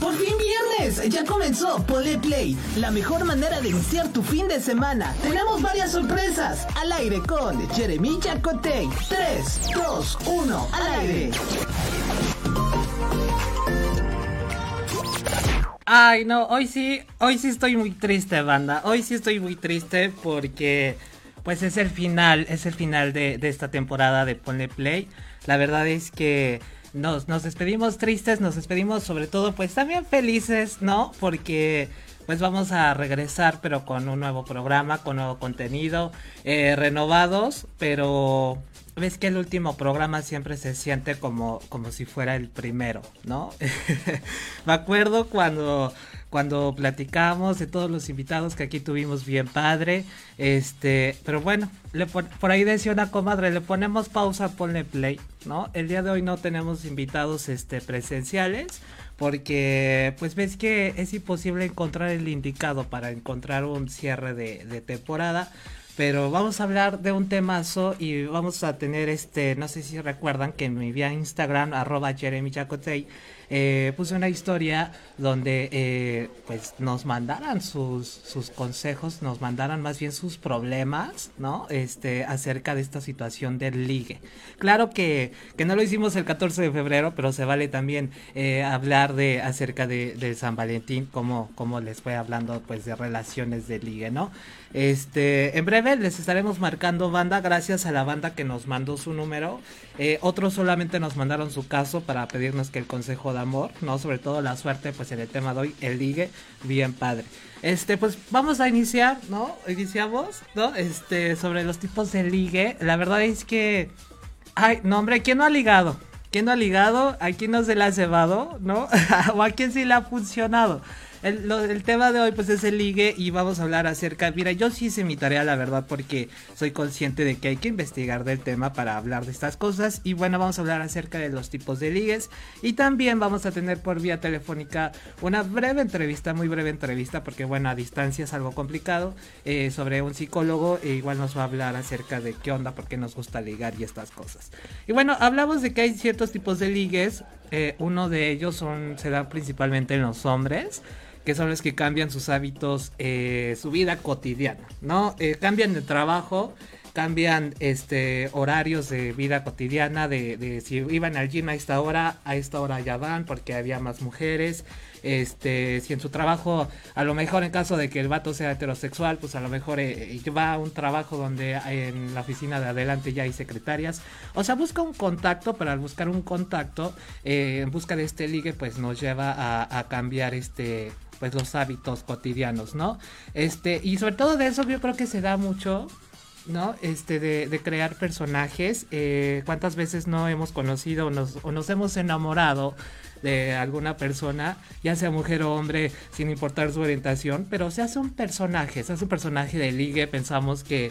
Por fin viernes, ya comenzó Pole Play, la mejor manera de iniciar tu fin de semana. Tenemos varias sorpresas al aire con Jeremy Jacotey. 3, 2, 1, al aire. Ay, no, hoy sí, hoy sí estoy muy triste, banda. Hoy sí estoy muy triste porque pues es el final, es el final de, de esta temporada de Ponle Play. La verdad es que nos, nos despedimos tristes, nos despedimos sobre todo pues también felices, ¿no? Porque pues vamos a regresar pero con un nuevo programa, con nuevo contenido, eh, renovados, pero ves que el último programa siempre se siente como, como si fuera el primero, ¿no? Me acuerdo cuando cuando platicamos de todos los invitados que aquí tuvimos bien padre. Este, pero bueno, le por ahí decía una comadre, le ponemos pausa, ponle play, ¿no? El día de hoy no tenemos invitados este, presenciales porque pues ves que es imposible encontrar el indicado para encontrar un cierre de, de temporada pero vamos a hablar de un temazo y vamos a tener este, no sé si recuerdan que en mi vía Instagram, arroba Jeremy eh, puse una historia donde eh, pues nos mandaran sus, sus consejos, nos mandaran más bien sus problemas, ¿no? Este, acerca de esta situación del ligue. Claro que, que no lo hicimos el 14 de febrero, pero se vale también eh, hablar de acerca de, de, San Valentín, como, como les fue hablando pues de relaciones de ligue, ¿no? Este, en breve les estaremos marcando banda, gracias a la banda que nos mandó su número. Eh, otros solamente nos mandaron su caso para pedirnos que el consejo de amor, ¿no? Sobre todo la suerte, pues en el tema de hoy, el ligue, bien padre. Este, pues vamos a iniciar, ¿no? Iniciamos, ¿no? Este, sobre los tipos de ligue. La verdad es que, ay, no, hombre, ¿quién no ha ligado? ¿Quién no ha ligado? ¿A quién no se le ha cebado? ¿No? ¿O a quién sí le ha funcionado? El, tema de hoy pues es el ligue y vamos a hablar acerca, mira, yo sí hice mi tarea la verdad porque soy consciente de que hay que investigar del tema para hablar de estas cosas y bueno, vamos a hablar acerca de los tipos de ligues y también vamos a tener por vía telefónica una breve entrevista, muy breve entrevista porque bueno, a distancia es algo complicado eh, sobre un psicólogo e igual nos va a hablar acerca de qué onda, por qué nos gusta ligar y estas cosas. Y bueno, hablamos de que hay ciertos tipos de ligues, eh, uno de ellos son, se da principalmente en los hombres que son los que cambian sus hábitos, eh, su vida cotidiana, ¿no? Eh, cambian de trabajo, cambian este horarios de vida cotidiana, de, si iban al gym a esta hora, a esta hora ya van porque había más mujeres. Este, si en su trabajo, a lo mejor en caso de que el vato sea heterosexual, pues a lo mejor eh, va a un trabajo donde en la oficina de adelante ya hay secretarias. O sea, busca un contacto, pero al buscar un contacto, en busca de este ligue, pues nos lleva a cambiar este pues los hábitos cotidianos, ¿no? Este, y sobre todo de eso yo creo que se da mucho, ¿no? Este, de, de crear personajes. Eh, ¿Cuántas veces no hemos conocido o nos, o nos hemos enamorado de alguna persona, ya sea mujer o hombre, sin importar su orientación, pero se hace un personaje, se hace un personaje de ligue, pensamos que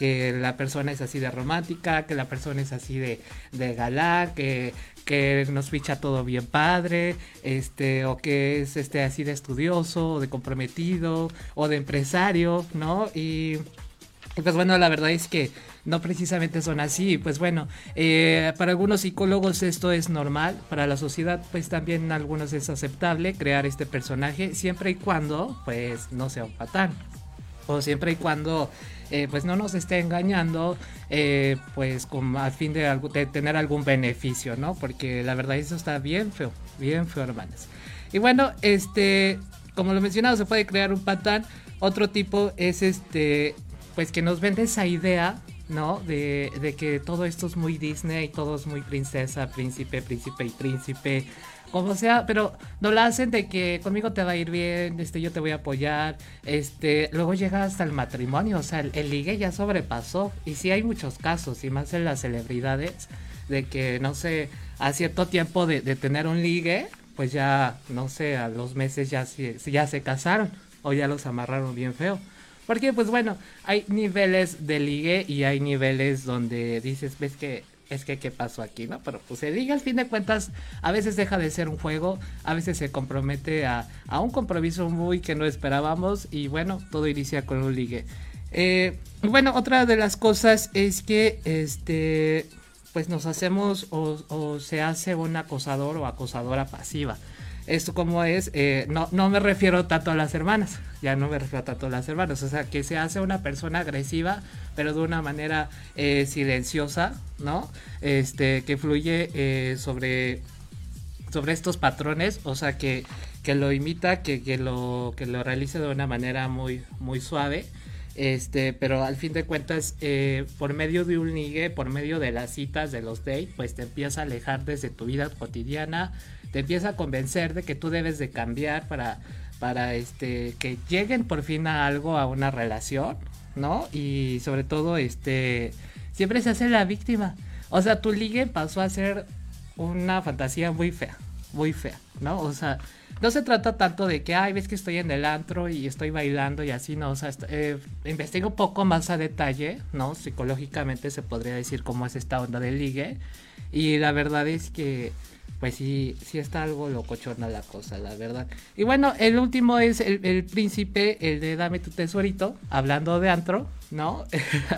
que la persona es así de romántica, que la persona es así de, de galán, que, que nos ficha todo bien padre, este, o que es este así de estudioso, o de comprometido, o de empresario, ¿no? Y, pues bueno, la verdad es que no precisamente son así. Pues bueno, eh, para algunos psicólogos esto es normal, para la sociedad pues también algunos es aceptable crear este personaje siempre y cuando pues no sea un patán. O siempre y cuando eh, pues no nos esté engañando, eh, pues con, a fin de, tener algún beneficio, ¿no? Porque la verdad eso está bien feo, bien feo, hermanos. Y bueno, este, como lo mencionado, se puede crear un patán. Otro tipo es este, pues que nos vende esa idea, ¿no? De, de que todo esto es muy Disney, todo es muy princesa, príncipe, príncipe y príncipe como sea, pero no la hacen de que conmigo te va a ir bien, este, yo te voy a apoyar, este, luego llega hasta el matrimonio, o sea, el, ligue ya sobrepasó, y sí hay muchos casos, y más en las celebridades, de que, no sé, a cierto tiempo de, de tener un ligue, pues ya, no sé, a los meses ya, ya se casaron, o ya los amarraron bien feo. Porque, pues bueno, hay niveles de ligue y hay niveles donde dices, ves que es que qué pasó aquí, ¿no? Pero pues se diga al fin de cuentas, a veces deja de ser un juego, a veces se compromete a, a un compromiso muy que no esperábamos y bueno, todo inicia con un ligue. Eh, bueno, otra de las cosas es que este pues nos hacemos o, se hace un acosador o acosadora pasiva. Esto como es, eh, no, no me refiero tanto a las hermanas, ya no me refiero tanto a las hermanas, o sea, que se hace una persona agresiva, pero de una manera eh, silenciosa, ¿no? Este, que fluye eh, sobre, sobre estos patrones, o sea, que, que lo imita, que, que, lo, que lo realice de una manera muy, muy suave este, pero al fin de cuentas, eh, por medio de un ligue, por medio de las citas, de los dates, pues te empieza a alejar desde tu vida cotidiana, te empieza a convencer de que tú debes de cambiar para, para este, que lleguen por fin a algo, a una relación, ¿no? Y sobre todo, este, siempre se hace la víctima. O sea, tu ligue pasó a ser una fantasía muy fea, muy fea, ¿no? O sea, no se trata tanto de que, ay, ves que estoy en el antro y estoy bailando y así, no, o sea, eh, investigo un poco más a detalle, ¿no? Psicológicamente se podría decir cómo es esta onda del ligue. Y la verdad es que pues sí, sí está algo locochona la cosa, la verdad. Y bueno, el último es el, príncipe, el de Dame tu tesorito, hablando de antro, ¿no?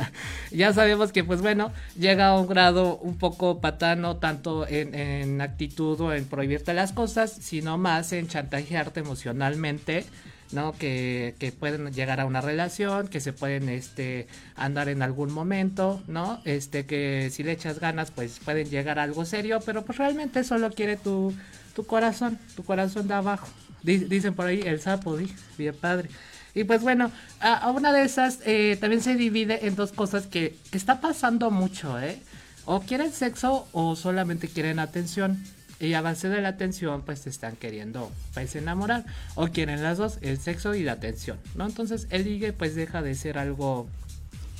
ya sabemos que, pues bueno, llega a un grado un poco patano, tanto en, en actitud o en prohibirte las cosas, sino más en chantajearte emocionalmente ¿no? Que, que, pueden llegar a una relación, que se pueden este, andar en algún momento, ¿no? Este, que si le echas ganas, pues pueden llegar a algo serio, pero pues realmente solo quiere tu, tu corazón, tu corazón de abajo. Dicen por ahí el sapo, bien padre. Y pues bueno, a, una de esas eh, también se divide en dos cosas que, que está pasando mucho, ¿eh? O quieren sexo o solamente quieren atención y avance de la atención, pues te están queriendo pues enamorar o quieren las dos, el sexo y la atención, ¿no? Entonces el ligue pues deja de ser algo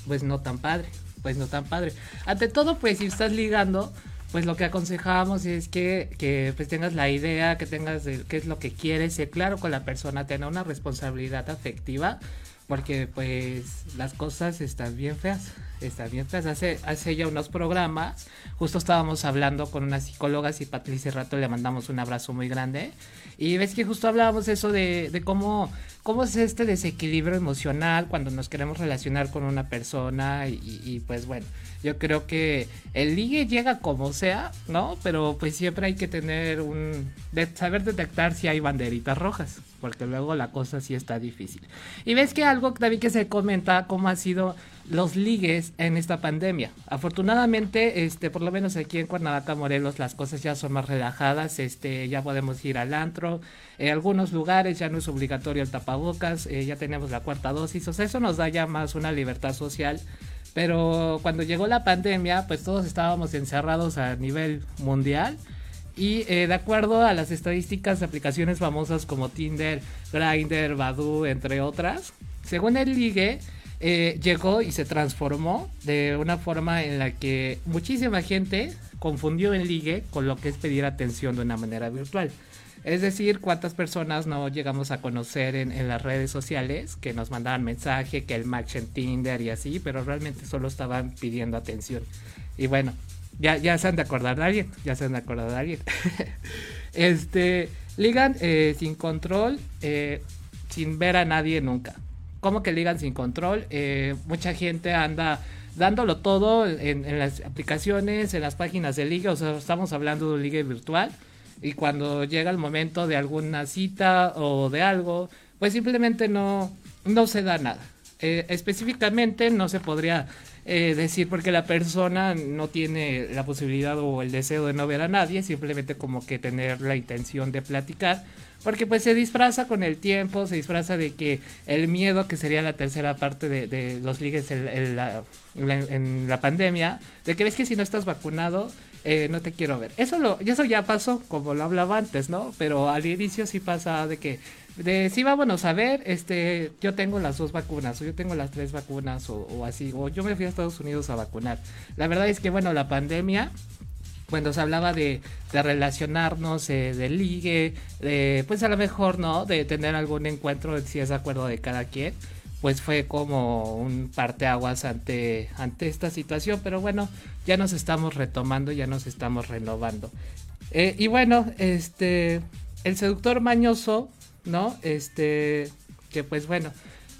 pues no tan padre, pues no tan padre. Ante todo pues si estás ligando, pues lo que aconsejamos es que, que pues tengas la idea, que tengas qué es lo que quieres, ser claro con la persona, tener una responsabilidad afectiva, porque pues las cosas están bien feas está bien. Pues hace, hace ya unos programas, justo estábamos hablando con una psicóloga, y Patricia Rato le mandamos un abrazo muy grande. Y ves que justo hablábamos eso de, de cómo, cómo es este desequilibrio emocional cuando nos queremos relacionar con una persona y, pues bueno, yo creo que el ligue llega como sea, ¿no? Pero pues siempre hay que tener un... De saber detectar si hay banderitas rojas, porque luego la cosa sí está difícil. Y ves que algo también que se comenta, cómo ha sido los ligues en esta pandemia. Afortunadamente, este, por lo menos aquí en Cuernavaca, Morelos, las cosas ya son más relajadas, este, ya podemos ir al antro, en algunos lugares ya no es obligatorio el tapabocas, eh, ya tenemos la cuarta dosis, o sea, eso nos da ya más una libertad social. Pero cuando llegó la pandemia, pues todos estábamos encerrados a nivel mundial. Y eh, de acuerdo a las estadísticas de aplicaciones famosas como Tinder, Grindr, Badoo, entre otras, según el ligue, eh, llegó y se transformó de una forma en la que muchísima gente confundió el ligue con lo que es pedir atención de una manera virtual. Es decir, cuántas personas no llegamos a conocer en, las redes sociales que nos mandaban mensaje, que el match en Tinder y así, pero realmente solo estaban pidiendo atención. Y bueno, ya, ya se han de acordar de alguien, ya se han de acordar de alguien. este, ligan eh, sin control, eh, sin ver a nadie nunca como que ligan sin control. Eh, mucha gente anda dándolo todo en, las aplicaciones, en las páginas de liga. O sea, estamos hablando de un liga virtual. Y cuando llega el momento de alguna cita o de algo, pues simplemente no, no se da nada. Eh, específicamente no se podría eh, decir porque la persona no tiene la posibilidad o el deseo de no ver a nadie, simplemente como que tener la intención de platicar porque pues se disfraza con el tiempo, se disfraza de que el miedo, que sería la tercera parte de, los ligues en, la, pandemia, de que ves que si no estás vacunado, eh, no te quiero ver. Eso, lo, eso ya pasó, como lo hablaba antes, ¿no? Pero al inicio sí pasa de que, de sí vámonos a ver, este, yo tengo las dos vacunas, o yo tengo las tres vacunas, o, o así, o yo me fui a Estados Unidos a vacunar. La verdad es que, bueno, la pandemia cuando se hablaba de, relacionarnos, eh, de ligue, pues a lo mejor, ¿no? De tener algún encuentro, si es de acuerdo de cada quien, pues fue como un parteaguas ante, ante esta situación, pero bueno, ya nos estamos retomando, ya nos estamos renovando. Eh, y bueno, este, el seductor mañoso, ¿no? Este, que pues bueno,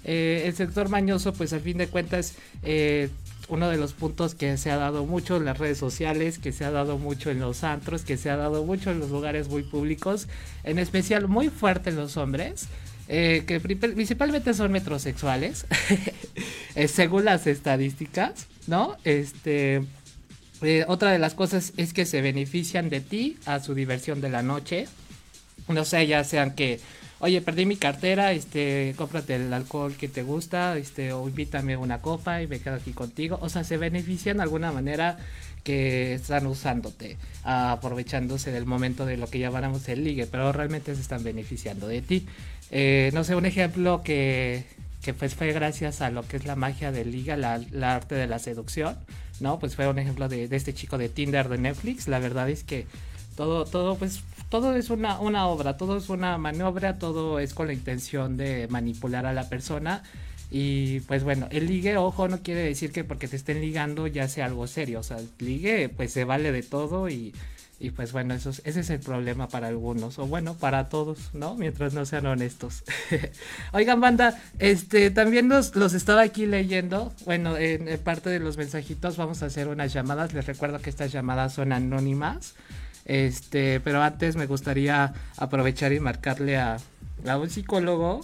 eh, el seductor mañoso, pues al fin de cuentas, uno de los puntos que se ha dado mucho en las redes sociales, que se ha dado mucho en los antros, que se ha dado mucho en los lugares muy públicos, en especial muy fuerte en los hombres, eh, que principalmente son metrosexuales, eh, según las estadísticas, ¿no? Este, eh, otra de las cosas es que se benefician de ti a su diversión de la noche, no sé, ya sean que oye, perdí mi cartera, este, cómprate el alcohol que te gusta, este, o invítame una copa y me quedo aquí contigo. O sea, se benefician de alguna manera que están usándote, aprovechándose del momento de lo que llamáramos el ligue, pero realmente se están beneficiando de ti. Eh, no sé, un ejemplo que, que pues fue gracias a lo que es la magia del liga, la, la arte de la seducción, ¿no? Pues fue un ejemplo de, de este chico de Tinder de Netflix. La verdad es que todo, todo, pues todo es una, una obra, todo es una maniobra, todo es con la intención de manipular a la persona. Y pues bueno, el ligue, ojo, no quiere decir que porque te estén ligando ya sea algo serio. O sea, el ligue pues se vale de todo y, y pues bueno, eso ese es el problema para algunos. O bueno, para todos, ¿no? Mientras no sean honestos. Oigan, banda, este, también los, los estaba aquí leyendo. Bueno, en, en parte de los mensajitos vamos a hacer unas llamadas. Les recuerdo que estas llamadas son anónimas. Este, pero antes me gustaría aprovechar y marcarle a, a un psicólogo.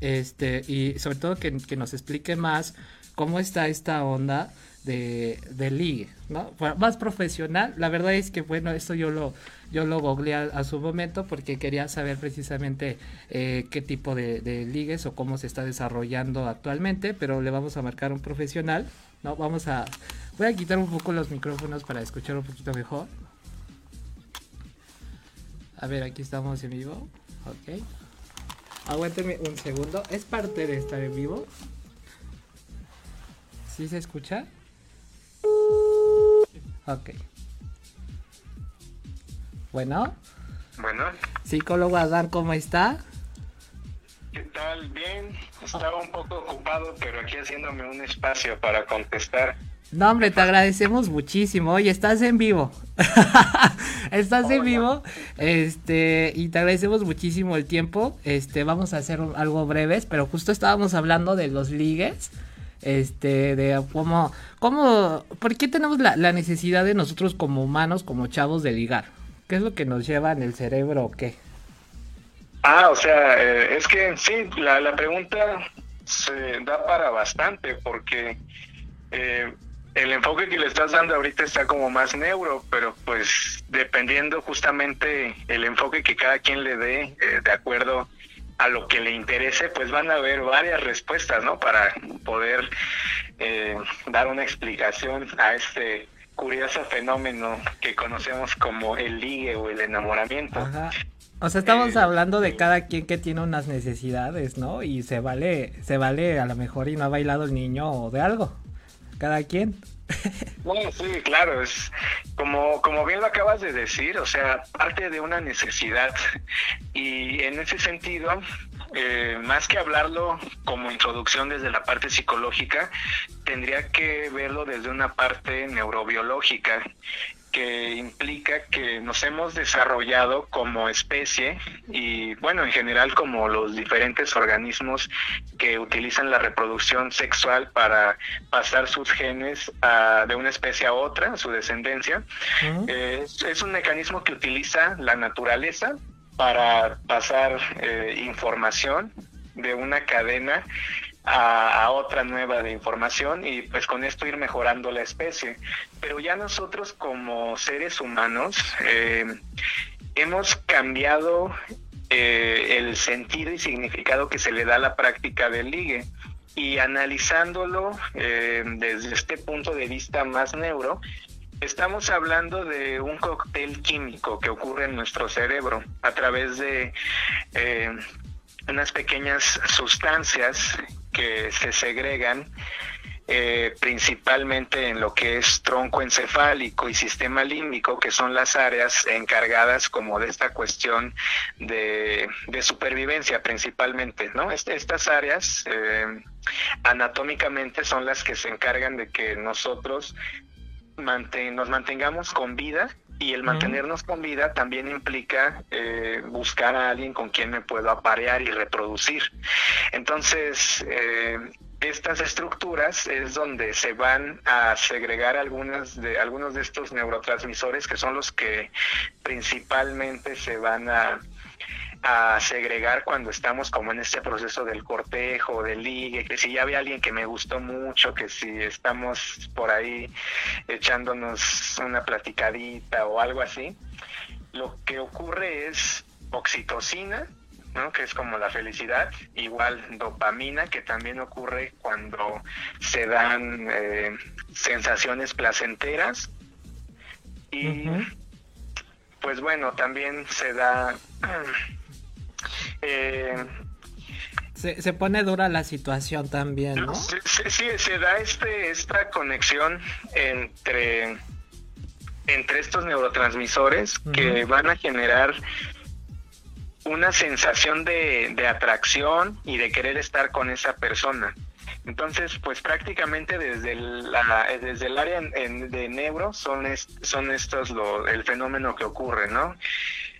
Este, y sobre todo que, que, nos explique más cómo está esta onda de, de ligue, ¿no? Más profesional. La verdad es que, bueno, esto yo lo, yo lo googleé a, su momento porque quería saber precisamente eh, qué tipo de, de, ligues o cómo se está desarrollando actualmente, pero le vamos a marcar un profesional, ¿no? Vamos a... Voy a quitar un poco los micrófonos para escuchar un poquito mejor. A ver, aquí estamos en vivo. Ok. Aguántenme un segundo. ¿Es parte de estar en vivo? ¿Sí se escucha? Ok. Bueno. Bueno. Psicólogo Adán, ¿cómo está? ¿Qué tal? Bien. Estaba un poco ocupado, pero aquí haciéndome un espacio para contestar. No, hombre, te agradecemos muchísimo. Oye, estás en vivo. estás en vivo. Este, y te agradecemos muchísimo el tiempo. Este, vamos a hacer algo breves, pero justo estábamos hablando de los ligues. Este, de cómo, cómo, ¿por qué tenemos la, la necesidad de nosotros como humanos, como chavos, de ligar? ¿Qué es lo que nos lleva en el cerebro o qué? Ah, o sea, eh, es que sí, la, la pregunta se da para bastante porque eh, el enfoque que le estás dando ahorita está como más neuro, pero pues dependiendo justamente el enfoque que cada quien le dé, eh, de acuerdo a lo que le interese, pues van a haber varias respuestas, ¿no? Para poder eh, dar una explicación a este curioso fenómeno que conocemos como el ligue o el enamoramiento. Ajá. O sea, estamos eh, hablando de cada quien que tiene unas necesidades, ¿no? Y se vale, se vale a lo mejor y no ha bailado el niño o de algo cada quien. Sí, claro, es como, como bien lo acabas de decir, o sea, parte de una necesidad. Y en ese sentido, eh, más que hablarlo como introducción desde la parte psicológica, tendría que verlo desde una parte neurobiológica que implica que nos hemos desarrollado como especie y bueno, en general como los diferentes organismos que utilizan la reproducción sexual para pasar sus genes a, de una especie a otra, su descendencia. Eh, es, es, un mecanismo que utiliza la naturaleza para pasar eh, información de una cadena a, otra nueva de información y pues con esto ir mejorando la especie. Pero ya nosotros como seres humanos eh, hemos cambiado eh, el sentido y significado que se le da a la práctica del ligue. Y analizándolo eh, desde este punto de vista más neuro, estamos hablando de un cóctel químico que ocurre en nuestro cerebro a través de unas pequeñas sustancias que se segregan eh, principalmente en lo que es tronco encefálico y sistema límbico, que son las áreas encargadas como de esta cuestión de, supervivencia principalmente, ¿no? Est estas áreas eh, anatómicamente son las que se encargan de que nosotros manten nos mantengamos con vida y el mantenernos con vida también implica eh, buscar a alguien con quien me puedo aparear y reproducir. Entonces, eh, estas estructuras es donde se van a segregar algunas de, algunos de estos neurotransmisores que son los que principalmente se van a, a segregar cuando estamos como en este proceso del cortejo, del ligue, que si ya había alguien que me gustó mucho, que si estamos por ahí echándonos una platicadita o algo así, lo que ocurre es oxitocina, ¿no? que es como la felicidad, igual dopamina, que también ocurre cuando se dan eh, sensaciones placenteras. Y pues bueno, también se da... Eh, se, se, pone dura la situación también, ¿no? Sí, sí, se da este, esta conexión entre, entre estos neurotransmisores que van a generar una sensación de, de, atracción y de querer estar con esa persona. Entonces, pues prácticamente desde el, la, desde el área de neuro son, son estos lo, el fenómeno que ocurre, ¿no?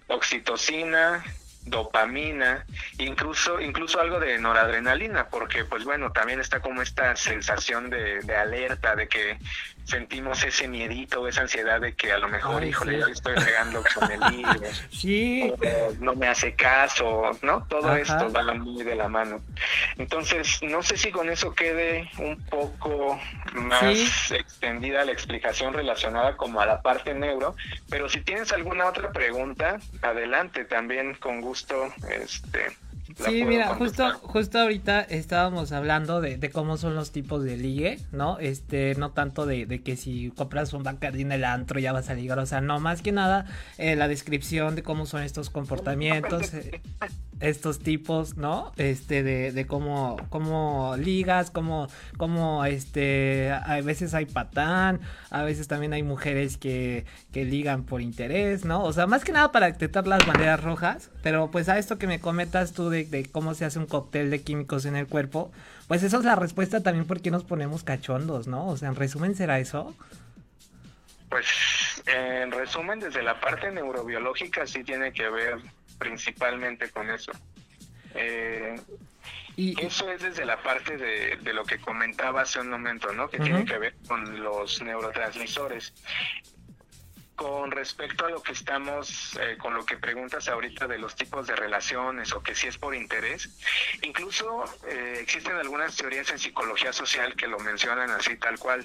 Oxitocina, dopamina, incluso, incluso algo de noradrenalina, porque pues bueno, también está como esta sensación de, de alerta, de que sentimos ese miedito, esa ansiedad de que a lo mejor, híjole, estoy regando con el libro, sí. no me hace caso, ¿no? Todo esto va muy de la mano. Entonces, no sé si con eso quede un poco más extendida la explicación relacionada como a la parte neuro, pero si tienes alguna otra pregunta, adelante, también con gusto, este Sí, mira, justo, justo ahorita estábamos hablando de, de, cómo son los tipos de ligue, ¿no? Este, no tanto de, de que si compras un Bacardi en el antro ya vas a ligar, o sea, no, más que nada eh, la descripción de cómo son estos comportamientos. Estos tipos, ¿no? Este, de, de cómo, cómo ligas, cómo, cómo, este, a veces hay patán, a veces también hay mujeres que, que ligan por interés, ¿no? O sea, más que nada para detectar las banderas rojas, pero pues a esto que me comentas tú de, de cómo se hace un cóctel de químicos en el cuerpo, pues esa es la respuesta también por qué nos ponemos cachondos, ¿no? O sea, en resumen, ¿será eso? Pues en resumen, desde la parte neurobiológica sí tiene que ver principalmente con eso. Eh, y eso es desde la parte de, de, lo que comentaba hace un momento, ¿no? Que uh -huh. tiene que ver con los neurotransmisores. Con respecto a lo que estamos, eh, con lo que preguntas ahorita de los tipos de relaciones o que si es por interés, incluso eh, existen algunas teorías en psicología social que lo mencionan así tal cual.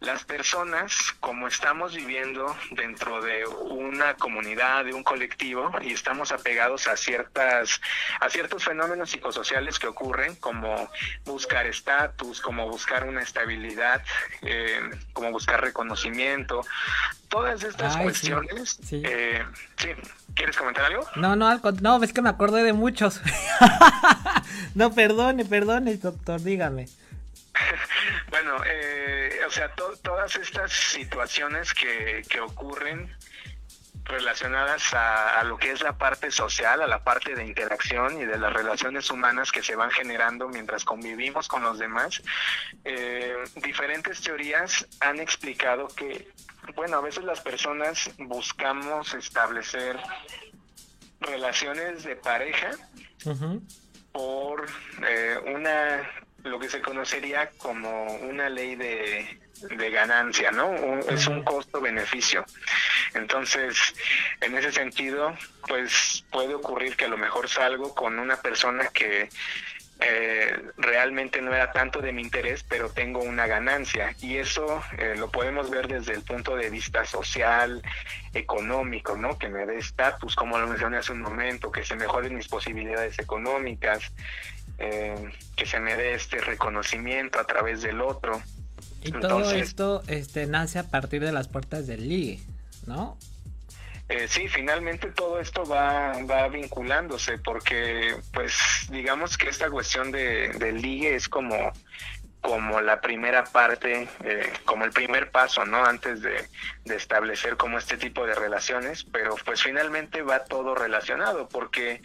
Las personas, como estamos viviendo dentro de una comunidad, de un colectivo, y estamos apegados a ciertas, a ciertos fenómenos psicosociales que ocurren, como buscar estatus, como buscar una estabilidad, eh, como buscar reconocimiento, todas estas Ay, cuestiones. Sí, sí. Eh, sí. ¿Quieres comentar algo? No, no, no, es que me acordé de muchos. no, perdone, perdone, doctor, dígame. bueno, eh, o sea, to todas estas situaciones que, que ocurren relacionadas a, a, lo que es la parte social, a la parte de interacción y de las relaciones humanas que se van generando mientras convivimos con los demás. Eh, diferentes teorías han explicado que, bueno, a veces las personas buscamos establecer relaciones de pareja uh -huh. por eh, una lo que se conocería como una ley de, de ganancia, ¿no? Un, es un costo-beneficio. Entonces, en ese sentido, pues puede ocurrir que a lo mejor salgo con una persona que eh, realmente no era tanto de mi interés, pero tengo una ganancia. Y eso eh, lo podemos ver desde el punto de vista social, económico, ¿no? Que me dé estatus, como lo mencioné hace un momento, que se mejoren mis posibilidades económicas, eh, que se me dé este reconocimiento a través del otro. Y Entonces, todo esto este, nace a partir de las puertas del ligue, ¿no? Eh, sí, finalmente todo esto va, va vinculándose porque, pues, digamos que esta cuestión de, del ligue es como, como la primera parte, eh, como el primer paso, ¿no? Antes de, de, establecer como este tipo de relaciones, pero pues finalmente va todo relacionado porque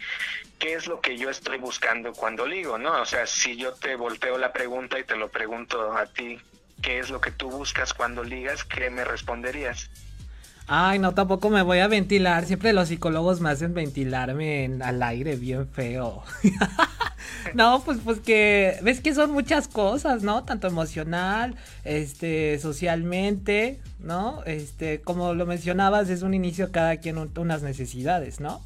¿qué es lo que yo estoy buscando cuando ligo, ¿no? O sea, si yo te volteo la pregunta y te lo pregunto a ti, ¿qué es lo que tú buscas cuando ligas? ¿Qué me responderías? Ay, no, tampoco me voy a ventilar. Siempre los psicólogos me hacen ventilarme en, al aire bien feo. no, pues, pues que ves que son muchas cosas, ¿no? Tanto emocional, este, socialmente, ¿no? Este, como lo mencionabas, es un inicio cada quien unas necesidades, ¿no?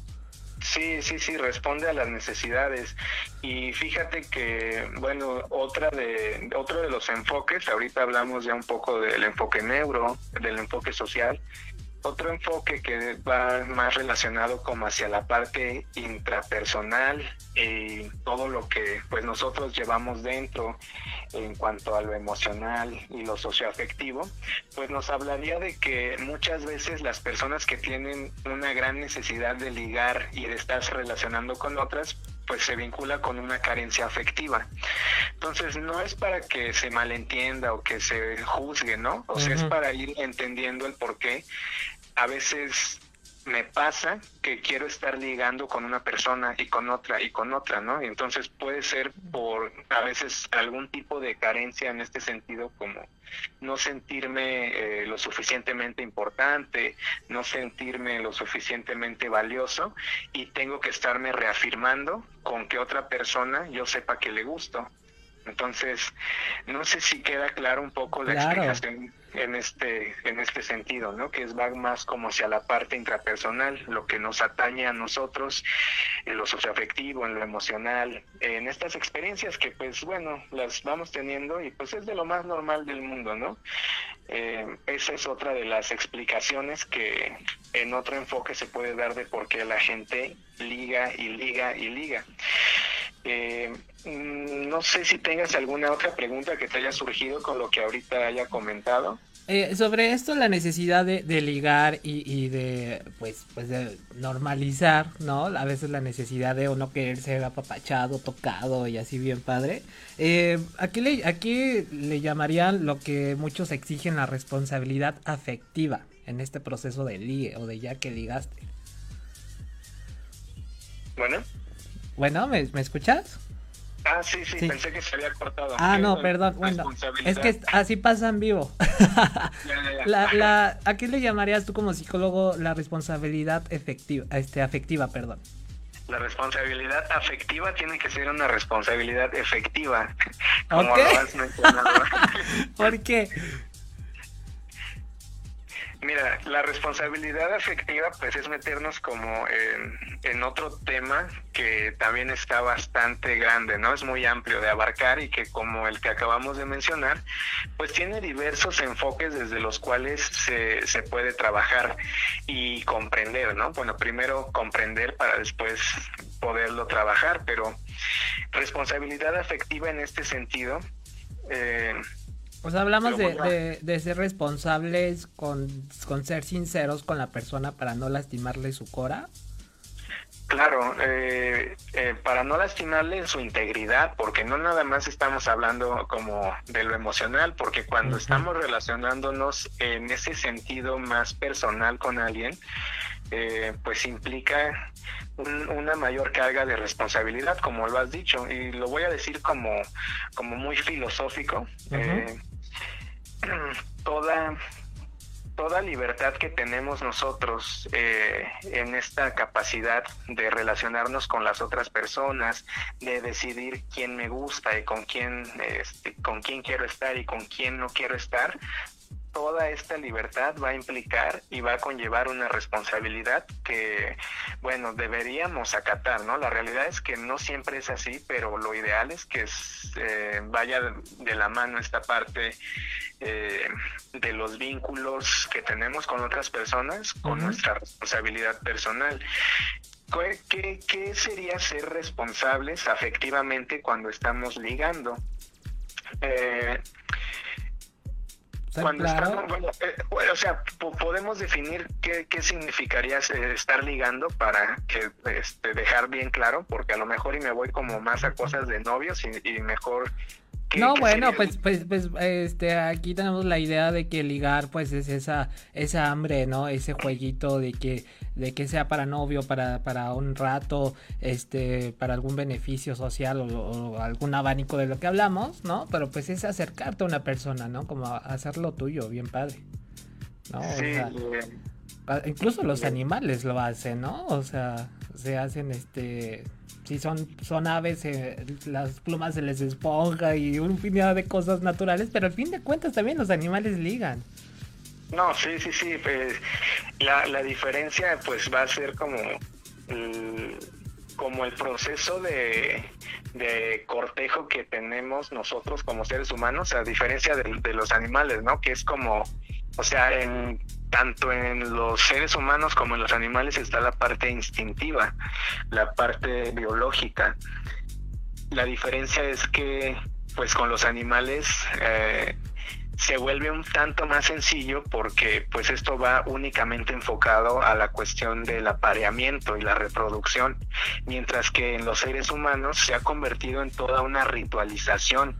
Sí, sí, sí, responde a las necesidades. Y fíjate que, bueno, otra de, otro de los enfoques, ahorita hablamos ya un poco del enfoque neuro, del enfoque social, otro enfoque que va más relacionado como hacia la parte intrapersonal y todo lo que pues nosotros llevamos dentro en cuanto a lo emocional y lo socioafectivo, pues nos hablaría de que muchas veces las personas que tienen una gran necesidad de ligar y de estarse relacionando con otras, pues se vincula con una carencia afectiva. Entonces, no es para que se malentienda o que se juzgue, ¿no? O sea, es para ir entendiendo el por qué a veces me pasa que quiero estar ligando con una persona y con otra y con otra, ¿no? Y entonces puede ser por a veces algún tipo de carencia en este sentido, como no sentirme eh, lo suficientemente importante, no sentirme lo suficientemente valioso y tengo que estarme reafirmando con que otra persona yo sepa que le gusto. Entonces, no sé si queda claro un poco la explicación en este en este sentido, ¿no? Que es va más como hacia la parte intrapersonal, lo que nos atañe a nosotros, en lo socioafectivo, en lo emocional, en estas experiencias que pues bueno, las vamos teniendo y pues es de lo más normal del mundo, ¿no? Eh, esa es otra de las explicaciones que en otro enfoque se puede dar de por qué la gente liga y liga y liga. Eh, no sé si tengas alguna otra pregunta que te haya surgido con lo que ahorita haya comentado. Eh, sobre esto, la necesidad de, ligar y, de, pues, pues de normalizar, ¿no? A veces la necesidad de uno querer ser apapachado, tocado y así bien padre. Eh, aquí, le, aquí le llamarían lo que muchos exigen la responsabilidad afectiva en este proceso de ligue o de ya que ligaste. Bueno. Bueno, ¿me, ¿me escuchas? Ah, sí, sí, pensé que se había cortado. Ah, no, perdón. Bueno, es que así pasa en vivo. La, la, ¿A qué le llamarías tú como psicólogo la responsabilidad efectiva, este, afectiva, perdón? La responsabilidad afectiva tiene que ser una responsabilidad efectiva, como lo has mencionado. ¿Por qué? Mira, la responsabilidad afectiva pues es meternos como en, otro tema que también está bastante grande, ¿no? Es muy amplio de abarcar y que como el que acabamos de mencionar, pues tiene diversos enfoques desde los cuales se, se puede trabajar y comprender, ¿no? Bueno, primero comprender para después poderlo trabajar, pero responsabilidad afectiva en este sentido, eh, pues hablamos de, de, ser responsables con, con, ser sinceros con la persona para no lastimarle su cora. Claro, eh, eh, para no lastimarle su integridad, porque no nada más estamos hablando como de lo emocional, porque cuando estamos relacionándonos en ese sentido más personal con alguien, eh, pues implica una mayor carga de responsabilidad, como lo has dicho, y lo voy a decir como, como muy filosófico toda toda libertad que tenemos nosotros eh, en esta capacidad de relacionarnos con las otras personas, de decidir quién me gusta y con quién, este, con quién quiero estar y con quién no quiero estar, toda esta libertad va a implicar y va a conllevar una responsabilidad que, bueno, deberíamos acatar, ¿no? La realidad es que no siempre es así, pero lo ideal es que eh, vaya de la mano esta parte eh, de los vínculos que tenemos con otras personas, con nuestra responsabilidad personal. ¿Qué, ¿Qué sería ser responsables afectivamente cuando estamos ligando? Eh, cuando estamos, eh, bueno, o sea, podemos definir qué, qué significaría estar ligando para que este, dejar bien claro, porque a lo mejor y me voy como más a cosas de novios y, mejor no, bueno, pues, pues, pues, este, aquí tenemos la idea de que ligar, pues, es esa, esa hambre, ¿no? Ese jueguito de que, de que sea para novio, para, para un rato, este, para algún beneficio social o, algún abanico de lo que hablamos, ¿no? Pero pues es acercarte a una persona, ¿no? Como hacerlo tuyo, bien padre. ¿no? Sí, incluso los animales lo hacen, ¿no? O sea, se hacen este si son, son aves, eh, las plumas se les esponja y un infinidad de cosas naturales, pero al fin de cuentas también los animales ligan. No, sí, sí, sí, pues la, la diferencia pues va a ser como el, como el proceso de, de cortejo que tenemos nosotros como seres humanos, a diferencia de los animales, ¿no? Que es como, o sea, en tanto en los seres humanos como en los animales está la parte instintiva, la parte biológica. La diferencia es que, pues con los animales eh, se vuelve un tanto más sencillo porque pues esto va únicamente enfocado a la cuestión del apareamiento y la reproducción, mientras que en los seres humanos se ha convertido en toda una ritualización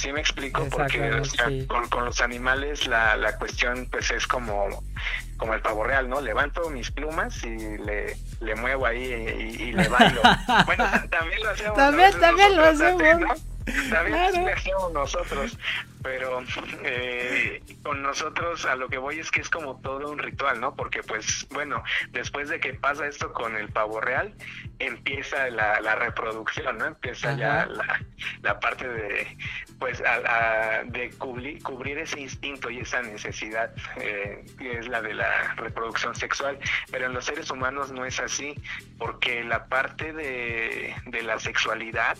Sí me explico, porque con, los animales la, la cuestión pues es como, como el pavo real, ¿no? Levanto mis plumas y le, le muevo ahí y, le bailo. bueno, también lo hacemos. También, también lo hacemos. También lo hacemos nosotros, pero eh, con nosotros a lo que voy es que es como todo un ritual, ¿no? Porque pues bueno, después de que pasa esto con el pavo real, empieza la, la reproducción, ¿no? Empieza ya la, la, parte de pues a, de cubrir, cubrir ese instinto y esa necesidad eh, que es la de la reproducción sexual, pero en los seres humanos no es así, porque la parte de, la sexualidad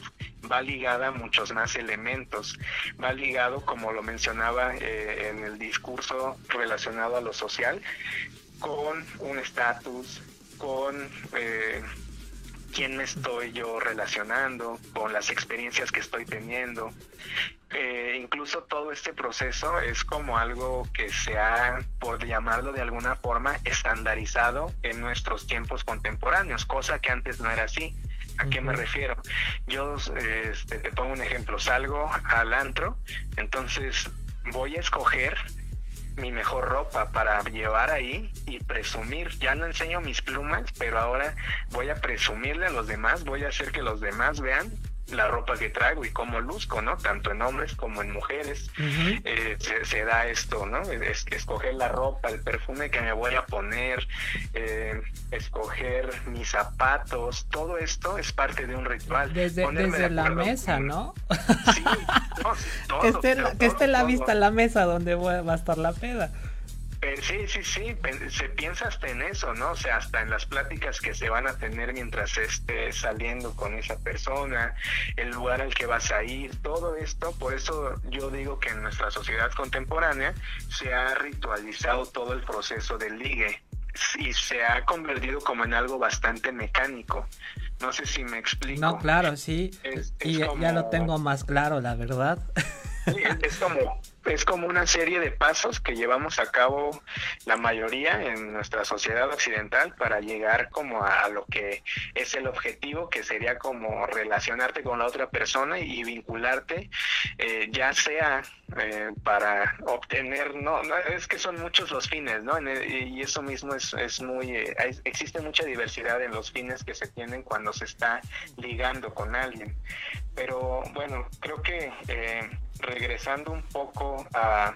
va ligada a muchos más elementos, va ligado como lo mencionaba eh, en el discurso relacionado a lo social, con un estatus, con eh, quién me estoy yo relacionando, con las experiencias que estoy teniendo. Eh, incluso todo este proceso es como algo que se ha, por llamarlo de alguna forma, estandarizado en nuestros tiempos contemporáneos, cosa que antes no era así. ¿A qué me refiero? Yo este, te pongo un ejemplo, salgo al antro, entonces voy a escoger mi mejor ropa para llevar ahí y presumir. Ya no enseño mis plumas, pero ahora voy a presumirle a los demás, voy a hacer que los demás vean la ropa que traigo y cómo luzco, ¿no? Tanto en hombres como en mujeres eh, se, da esto, ¿no? Es, escoger la ropa, el perfume que me voy a poner, eh, escoger mis zapatos, todo esto es parte de un ritual. Desde, desde la mesa, ¿no? Sí, que esté, que esté la vista en la mesa donde va a estar la peda. Pero sí, sí, sí, se piensa hasta en eso, ¿no? O sea, hasta en las pláticas que se van a tener mientras estés saliendo con esa persona, el lugar al que vas a ir, todo esto, por eso yo digo que en nuestra sociedad contemporánea se ha ritualizado todo el proceso del ligue y se ha convertido como en algo bastante mecánico. No sé si me explico. No, claro, sí. y ya lo tengo más claro, la verdad. Sí, es como es como una serie de pasos que llevamos a cabo la mayoría en nuestra sociedad occidental para llegar como a, lo que es el objetivo, que sería como relacionarte con la otra persona y vincularte, eh, ya sea eh, para obtener, no, no, es que son muchos los fines, ¿no? y eso mismo es, es muy, eh, existe mucha diversidad en los fines que se tienen cuando se está ligando con alguien. Pero bueno, creo que regresando un poco a,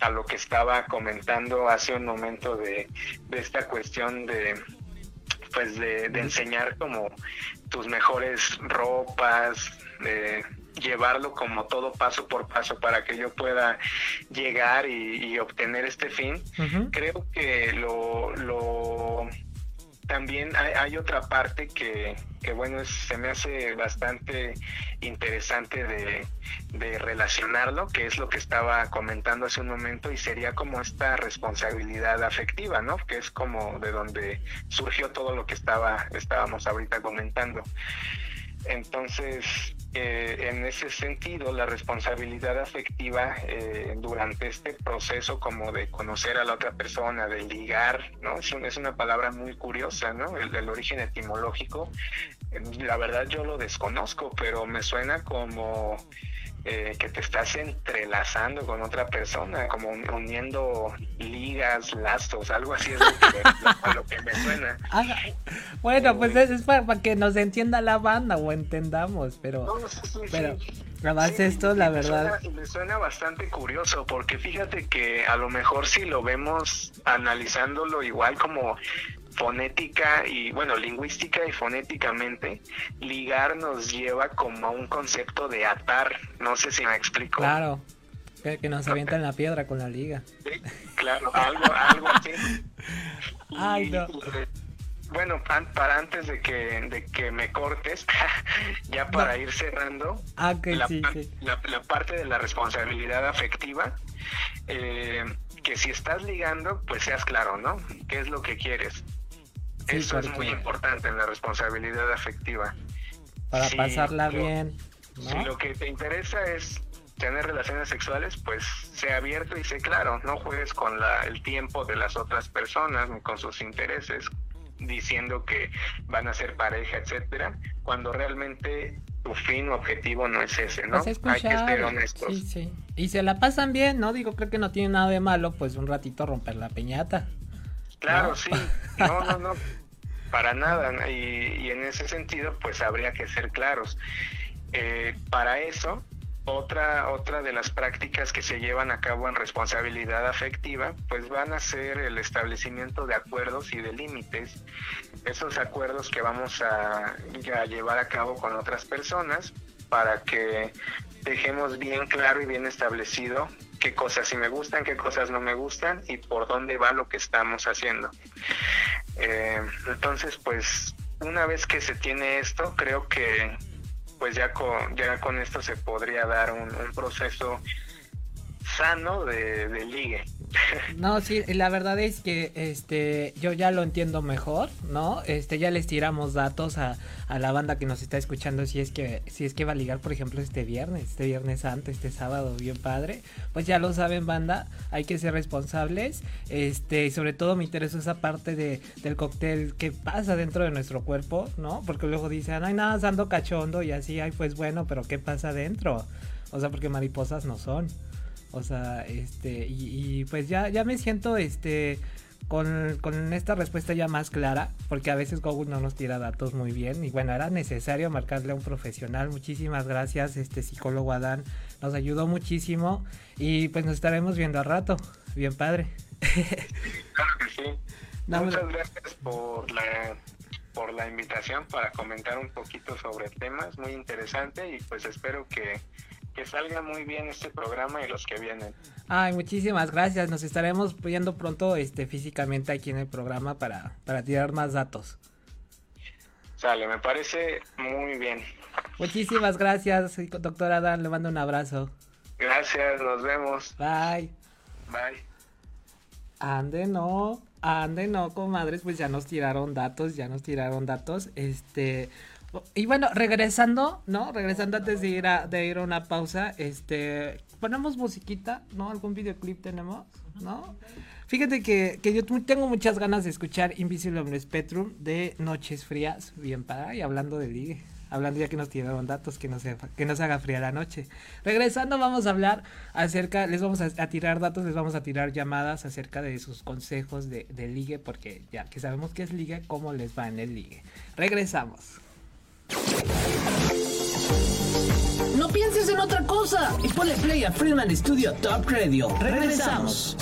a lo que estaba comentando hace un momento de, de esta cuestión de pues de, enseñar como tus mejores ropas, de llevarlo como todo paso por paso para que yo pueda llegar y, obtener este fin. Creo que lo, lo también hay, otra parte que, que bueno, se me hace bastante interesante de, de, relacionarlo, que es lo que estaba comentando hace un momento, y sería como esta responsabilidad afectiva, ¿no? Que es como de donde surgió todo lo que estaba, estábamos ahorita comentando. Entonces, eh, en ese sentido, la responsabilidad afectiva eh, durante este proceso como de conocer a la otra persona, de ligar, ¿no? Es, es una palabra muy curiosa, ¿no? El origen etimológico. La verdad yo lo desconozco, pero me suena como eh, que te estás entrelazando con otra persona, como uniendo ligas, lazos, algo así es lo que, me suena. bueno, pues es, para, que nos entienda la banda o entendamos, pero, pero además esto, la verdad. me suena bastante curioso, porque fíjate que a lo mejor si lo vemos analizándolo igual como fonética y, bueno, lingüística y fonéticamente, ligar nos lleva como a un concepto de atar. No sé si me explico. Claro, que, nos avientan la piedra con la liga. Sí, claro, algo, algo así. Ay, no. Bueno, para antes de que, de que me cortes, ya para ir cerrando, ah, la, sí, sí. La, parte de la responsabilidad afectiva, eh, que si estás ligando, pues seas claro, ¿no? ¿Qué es lo que quieres? Eso es muy importante en la responsabilidad afectiva. Para pasarla bien. Si lo que te interesa es tener relaciones sexuales, pues sea abierto y sé claro, no juegues con la, el tiempo de las otras personas ni con sus intereses, diciendo que van a ser pareja, etcétera, cuando realmente tu fin o objetivo no es ese, ¿no? Pues Hay que ser honestos. Sí, sí. Y se la pasan bien, ¿no? Digo, creo que no tiene nada de malo, pues un ratito romper la peñata. Claro, sí. No, no, no. Para nada. Y, y, en ese sentido, pues habría que ser claros. Eh, para eso, otra, otra de las prácticas que se llevan a cabo en responsabilidad afectiva, pues van a ser el establecimiento de acuerdos y de límites. Esos acuerdos que vamos a, llevar a cabo con otras personas para que dejemos bien claro y bien establecido qué cosas sí me gustan, qué cosas no me gustan y por dónde va lo que estamos haciendo. Eh, entonces, pues una vez que se tiene esto, creo que pues ya con, ya con esto se podría dar un, proceso sano de, ligue. No, sí, la verdad es que este yo ya lo entiendo mejor, ¿no? Este ya les tiramos datos a, a, la banda que nos está escuchando si es que si es que va a ligar, por ejemplo, este viernes, este viernes santo, este sábado bien padre. Pues ya lo saben, banda, hay que ser responsables. Este, y sobre todo me interesa esa parte de, del cóctel que pasa dentro de nuestro cuerpo, ¿no? Porque luego dicen, "Ay, nada, ando cachondo" y así, "Ay, pues bueno, pero ¿qué pasa dentro?" O sea, porque mariposas no son. O sea, este, y, pues ya, ya me siento este con, con, esta respuesta ya más clara, porque a veces Google no nos tira datos muy bien. Y bueno, era necesario marcarle a un profesional. Muchísimas gracias, este psicólogo Adán. Nos ayudó muchísimo. Y pues nos estaremos viendo a rato. Bien padre. Claro que sí. Muchas gracias por la por la invitación para comentar un poquito sobre temas muy interesante y pues espero que que salga muy bien este programa y los que vienen. Ay, muchísimas gracias. Nos estaremos viendo pronto este físicamente aquí en el programa para, para tirar más datos. Sale, me parece muy bien. Muchísimas gracias, doctora Dan. Le mando un abrazo. Gracias, nos vemos. Bye. Bye. Ande no, ande no, comadres, pues ya nos tiraron datos, ya nos tiraron datos. Este, y bueno, regresando, ¿no? Regresando antes de ir a, de ir a una pausa, este, ponemos musiquita, ¿no? ¿Algún videoclip tenemos? ¿No? Fíjate que, que yo tengo muchas ganas de escuchar Invisible Spectrum de Noches Frías, bien para, y hablando de ligue. Hablando ya que nos tiraron datos, que no se, que no haga fría la noche. Regresando vamos a hablar acerca, les vamos a, tirar datos, les vamos a tirar llamadas acerca de sus consejos de, de ligue, porque ya que sabemos que es ligue, cómo les va en el ligue. Regresamos. No pienses en otra cosa y ponle play a Freeman Studio Top Radio. Regresamos.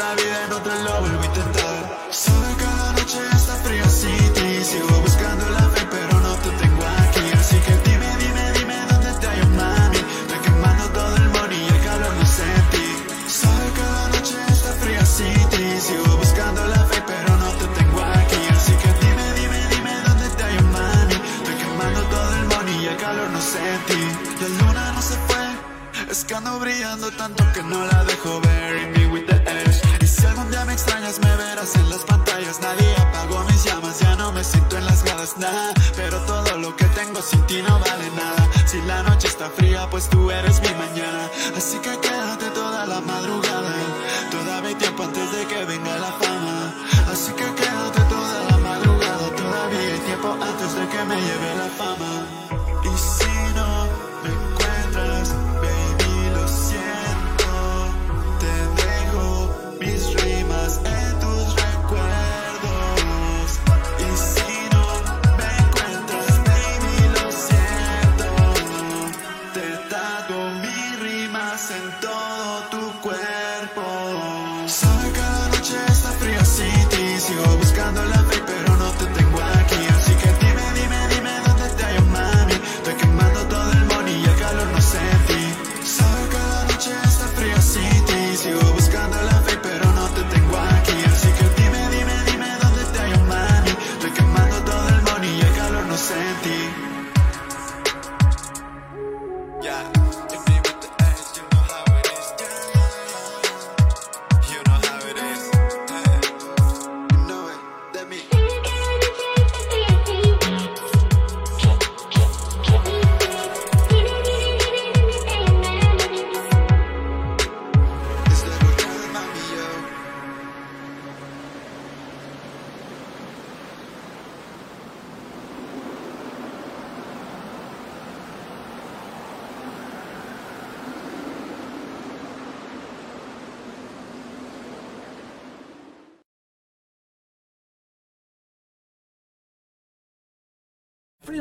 Esta vida, en otra lo vuelvo a eres mi mañana. Así que quédate toda la madrugada. Todavía hay tiempo antes de que venga la fama. Así que quédate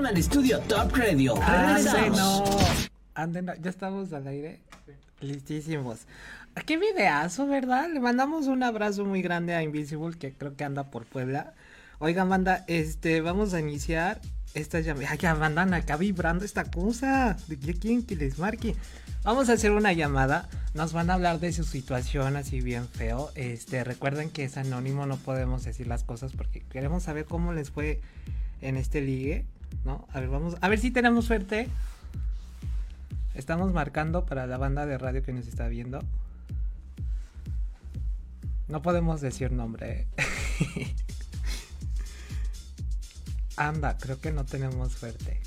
Freeman Studio Top Radio. Regresamos. Ya estamos al aire. Listísimos. Qué videazo, ¿verdad? Le mandamos un abrazo muy grande a Invisible, que creo que anda por Puebla. Oigan, banda, este, vamos a iniciar esta llamada. Ya mandan acá vibrando esta cosa. ¿De quieren que les marque? Vamos a hacer una llamada. Nos van a hablar de su situación así bien feo. Este, recuerden que es anónimo, no podemos decir las cosas porque queremos saber cómo les fue en este ligue. ¿No? A ver, vamos. A ver si tenemos suerte. Estamos marcando para la banda de radio que nos está viendo. No podemos decir nombre. ¿eh? Anda, creo que no tenemos suerte.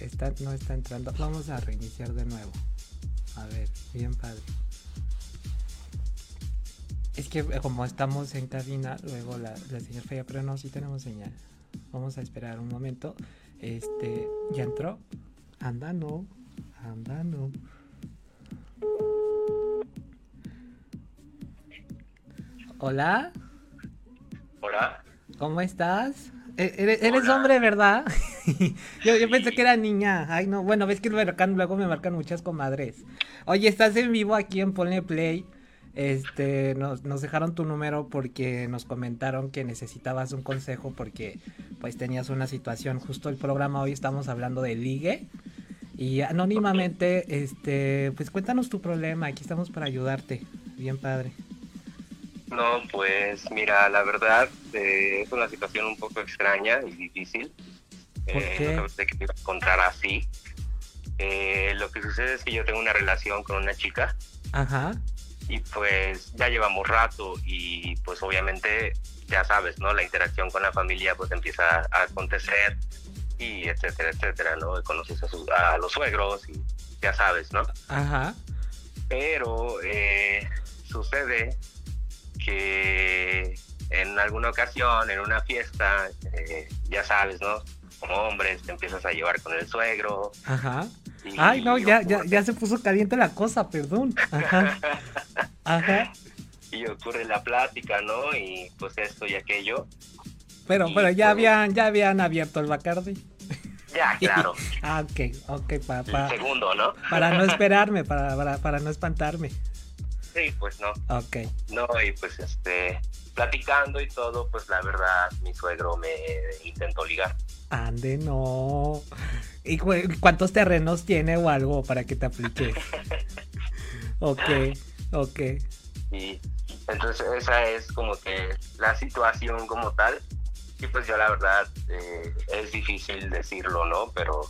Está, no está entrando. Vamos a reiniciar de nuevo. A ver, bien padre. Es que como estamos en cabina, luego la, la señal falla, pero no, sí tenemos señal. Vamos a esperar un momento. Este, ¿ya entró? Anda, no. Anda, no. Hola, Hola. ¿cómo estás? E- Eres, eres hombre, ¿verdad? yo, yo pensé que era niña. Ay, no. Bueno, ves que luego me marcan muchas comadres. Oye, estás en vivo aquí en Ponle Play. Este, nos, nos dejaron tu número porque nos comentaron que necesitabas un consejo porque pues tenías una situación. Justo el programa hoy estamos hablando de ligue. Y anónimamente, este, pues cuéntanos tu problema. Aquí estamos para ayudarte. Bien padre. No, pues mira, la verdad eh, es una situación un poco extraña y difícil. ¿Por Eh, qué? no pensé que me iba a encontrar así. Eh, lo que sucede es que yo tengo una relación con una chica Ajá. Y pues ya llevamos rato y pues obviamente ya sabes, ¿no? La interacción con la familia pues empieza a acontecer y etcétera, etcétera, ¿no? Conoces a, su- a los suegros y ya sabes, ¿no? Ajá. pero eh, sucede que en alguna ocasión, en una fiesta, eh, ya sabes, ¿no? Como hombres, te empiezas a llevar con el suegro. Ajá. Y Ay, no, ya, ya, ocurre- ya se puso caliente la cosa, perdón. Ajá. Ajá. Y ocurre la plática, ¿no? Y pues esto y aquello. Pero, Y pero ya pues- habían, ya habían abierto el Bacardi. Ya, claro. Ah, ok, ok, pa- El pa- segundo, ¿no? para no esperarme, para, para, para no espantarme. Sí, pues no. Ok. No, y pues este, platicando y todo, pues la verdad, mi suegro me intentó ligar. Ande, no. ¿Y cu- cuántos terrenos tiene o algo para que te aplique? Ok, ok. Y entonces esa es como que la situación como tal. Y pues yo la verdad eh, es difícil decirlo, ¿no? Pero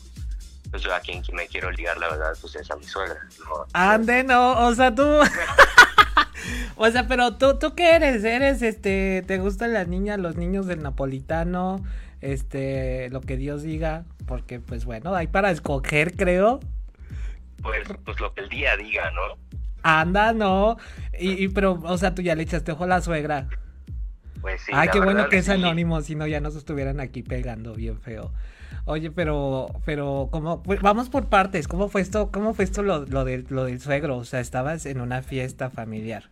pues yo a quien me quiero ligar, la verdad, pues es a mi suegra. ¿no? Ande, no, o sea, tú. o sea, pero tú, ¿tú qué eres? ¿Eres, este, te gustan las niñas, los niños del napolitano? Este, lo que Dios diga. Porque, pues bueno, hay para escoger, creo. Pues, pues lo que el día diga, ¿no? Anda, no. Y, y, pero, o sea, tú ya le echaste ojo a la suegra. Pues sí. Ay, qué bueno que es sí. anónimo, si no ya nos estuvieran aquí pegando bien feo. Oye, pero, pero, ¿cómo? pues, vamos por partes. ¿Cómo fue esto? ¿Cómo fue esto lo, lo del, lo del suegro? O sea, estabas en una fiesta familiar.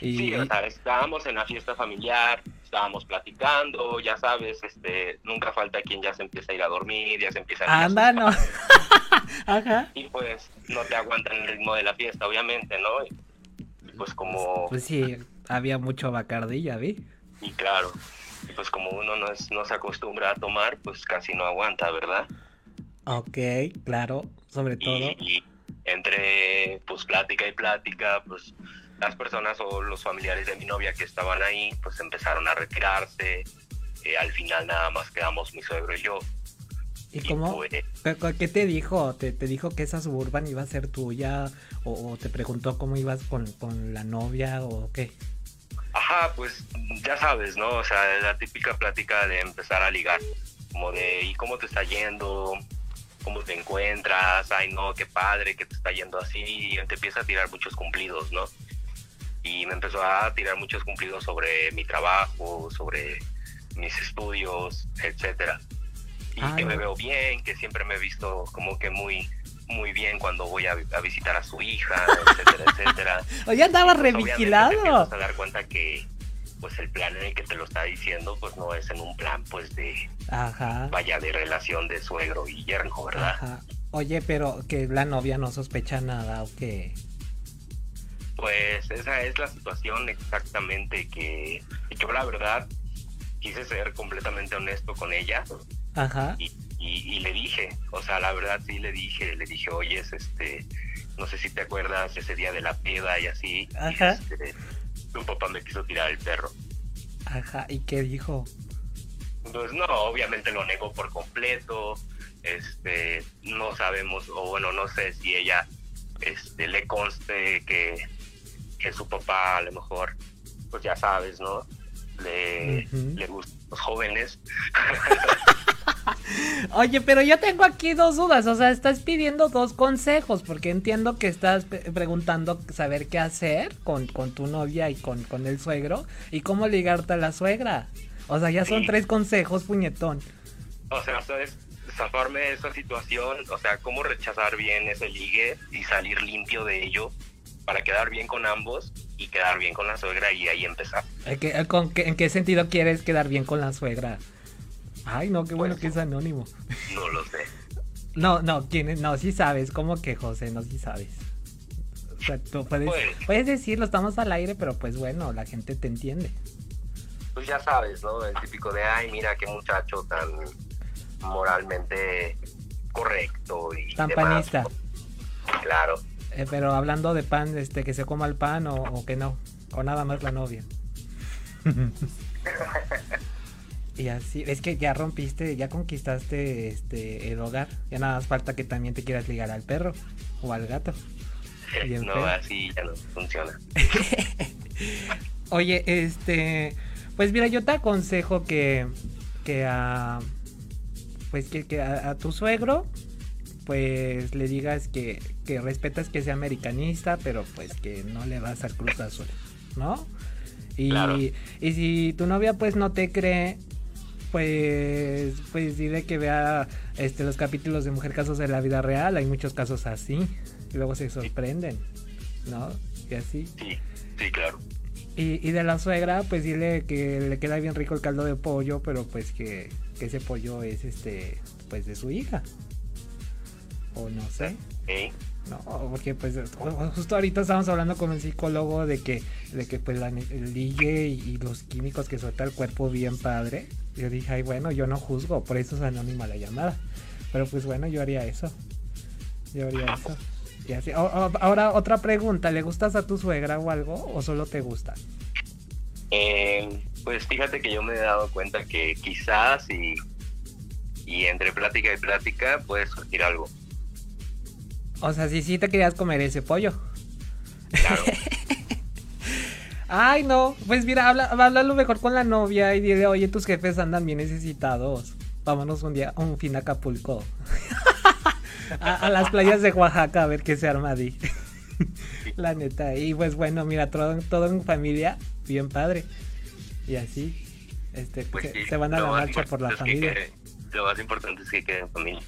Y, Sí, o sea, estábamos en la fiesta familiar, estábamos platicando, ya sabes, este, nunca falta quien ya se empieza a ir a dormir, ya se empieza a anda, no. Ajá. y pues no te aguantan el ritmo de la fiesta, obviamente, ¿no? Y, pues como, Pues sí, había mucho Bacardi, ya vi. y claro, pues como uno no, es, no se acostumbra a tomar, pues casi no aguanta, ¿verdad? Ok, claro, sobre todo. Y, y entre pues plática y plática, pues las personas o los familiares de mi novia que estaban ahí, pues empezaron a retirarse. Eh, al final nada más quedamos mi suegro y yo. ¿Y cómo? pues, ¿Qué qué te dijo? ¿Te, te dijo que esa suburban iba a ser tuya? ¿O, o te preguntó cómo ibas con, con la novia o qué? Ajá, pues ya sabes, ¿no? O sea, la típica plática de empezar a ligar, como de, ¿y cómo te está yendo? ¿Cómo te encuentras? Ay, no, qué padre que te está yendo así. Y te empieza a tirar muchos cumplidos, ¿no? Y me empezó a tirar muchos cumplidos sobre mi trabajo, sobre mis estudios, etcétera. Y Ay, que me veo bien, que siempre me he visto como que muy muy bien cuando voy a, a visitar a su hija, etcétera, etcétera. Oye, andaba pues, obviamente, te revigilado. empiezas a dar cuenta que pues el plan en el que te lo está diciendo pues no es en un plan pues de Ajá. vaya de relación de suegro y yerno, ¿verdad? Ajá. Oye, pero que la novia no sospecha nada o qué. Pues esa es la situación exactamente que yo la verdad quise ser completamente honesto con ella Ajá. y, y- y le dije, o sea, la verdad sí le dije, le dije, oye, es este, no sé si te acuerdas ese día de la peda y así, y, Ajá. este, tu papá me quiso tirar el perro. Ajá. ¿Y qué dijo? Pues no, obviamente lo negó por completo. Este, no sabemos, o bueno, no sé si ella este, le conste que, que su papá a lo mejor, pues ya sabes, ¿no? Le, le gustan los jóvenes. Oye, pero yo tengo aquí dos dudas. O sea, estás pidiendo dos consejos porque entiendo que estás preguntando saber qué hacer con, con tu novia y con, con el suegro y cómo ligarte a la suegra. O sea, ya son Sí. tres consejos, puñetón. O sea, ¿sabes? Zafarme de esa situación, o sea, cómo rechazar bien ese ligue y salir limpio de ello para quedar bien con ambos y quedar bien con la suegra y ahí empezar. ¿En qué, con qué- en qué sentido quieres quedar bien con la suegra? Ay, no, qué bueno Pues- que es anónimo. No lo sé. No, no, ¿quién? No, sí sabes. ¿Cómo que, José? No, sí sabes. O sea, tú puedes, Pues. puedes decirlo, estamos al aire, pero pues bueno, la gente te entiende. pues ya sabes, ¿no? El típico de, ay, mira qué muchacho tan moralmente correcto y Tan demás. panista. Claro. Eh, pero hablando de pan, este, que se coma el pan o, o que no, o nada más la novia. y así, es que ya rompiste, ya conquistaste este el hogar. Ya nada más falta que también te quieras ligar al perro o al gato. Bien no, feo. así ya no funciona. Oye, este, pues mira, yo te aconsejo que, que a, pues que, que a, a tu suegro, pues le digas que, que respetas que sea americanista, pero pues que no le vas al Cruz Azul, ¿no? Y, Claro. y si tu novia pues no te cree, pues, pues dile que vea este, los capítulos de Mujer Casos de la Vida Real, hay muchos casos así, y luego se sorprenden, ¿no? Y así. Sí. Sí, claro. Y, y de la suegra, pues dile que le queda bien rico el caldo de pollo, pero pues que, que ese pollo es este, pues de su hija. O no sé. Sí. No, porque pues justo ahorita estábamos hablando con un psicólogo de que, de que pues la, el ligue y, y los químicos que suelta el cuerpo bien padre. Yo dije, ay bueno, yo no juzgo, por eso es anónima la llamada. Pero pues bueno, yo haría eso. Yo haría eso. Y así. O- o- ahora otra pregunta, ¿le gustas a tu suegra o algo o solo te gusta? Eh, pues fíjate que yo me he dado cuenta que quizás y, y entre plática y plática puede surgir algo. O sea, si sí te querías comer ese pollo. Claro. Ay, no. Pues mira, habla, háblalo mejor con la novia y dile, oye, tus jefes andan bien necesitados. Vámonos un día, un fin a Acapulco. a, a las playas de Oaxaca a ver qué se arma ahí. la neta. Y pues bueno, mira, todo, todo en familia, bien padre. Y así, este, Pues se, sí, se van a lo la marcha por la que familia. quede- lo más importante es que quede en familia.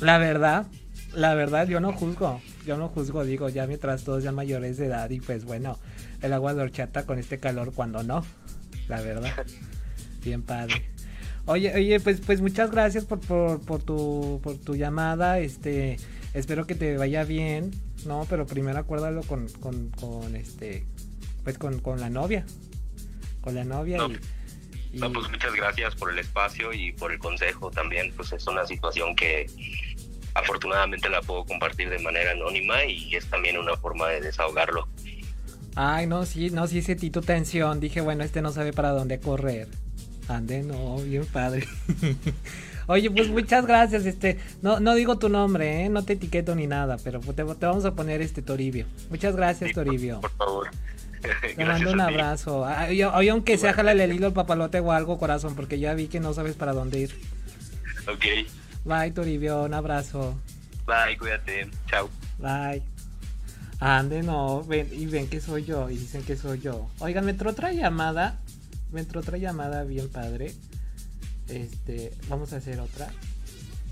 La verdad, la verdad, yo no juzgo. Yo no juzgo, digo, ya mientras todos ya mayores de edad y pues bueno, el agua de horchata con este calor cuando no. La verdad. Bien padre. Oye, oye, pues, pues muchas gracias por, por, por tu, por tu llamada. Este, espero que te vaya bien. No, pero primero acuérdalo con, con, con este, pues con, con la novia. Con la novia No, y, y- No, pues muchas gracias por el espacio y por el consejo también. Pues es una situación que afortunadamente la puedo compartir de manera anónima y es también una forma de desahogarlo. Ay, no, sí, no, sí sentí tu tensión. Dije, bueno, este no sabe para dónde correr. Ande, no, bien padre. Oye, pues muchas gracias. Este, no, no digo tu nombre, ¿eh? No te etiqueto ni nada, pero te, te vamos a poner este Toribio. Muchas gracias, Sí, por- Toribio. Por, favor. Te Gracias mando un abrazo. Ay, aunque sea jálale el hilo al papalote o algo, corazón, porque ya vi que no sabes para dónde ir. Ok. Bye, Toribio, un abrazo. Bye, cuídate. Chao. Bye. Ande, no, ven, y ven que soy yo, y dicen que soy yo. Oigan, me entró otra llamada, me entró otra llamada bien padre. Este, vamos a hacer otra.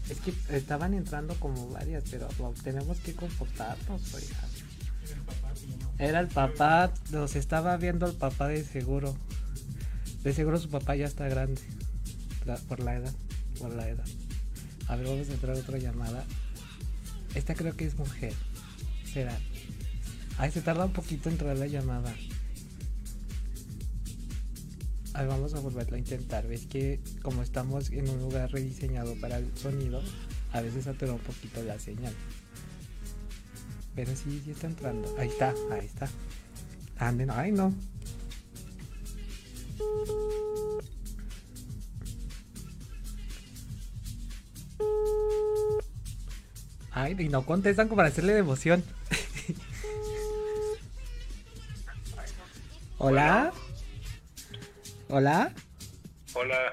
Es que estaban entrando como varias, pero tenemos que comportarnos, oigan. Era el papá, nos estaba viendo el papá de seguro. De seguro su papá ya está grande. por la edad, por la edad. A ver, vamos a entrar otra llamada. Esta creo que es mujer. Será. Ay, se tarda un poquito en entrar la llamada. A ver, vamos a volverla a intentar. Ves que como estamos en un lugar rediseñado para el sonido, a veces satura un poquito la señal. Pero sí, sí está entrando. Ahí está, ahí está. Anden, ay no. Ay, y no contestan como para hacerle devoción. Hola. Hola. Hola,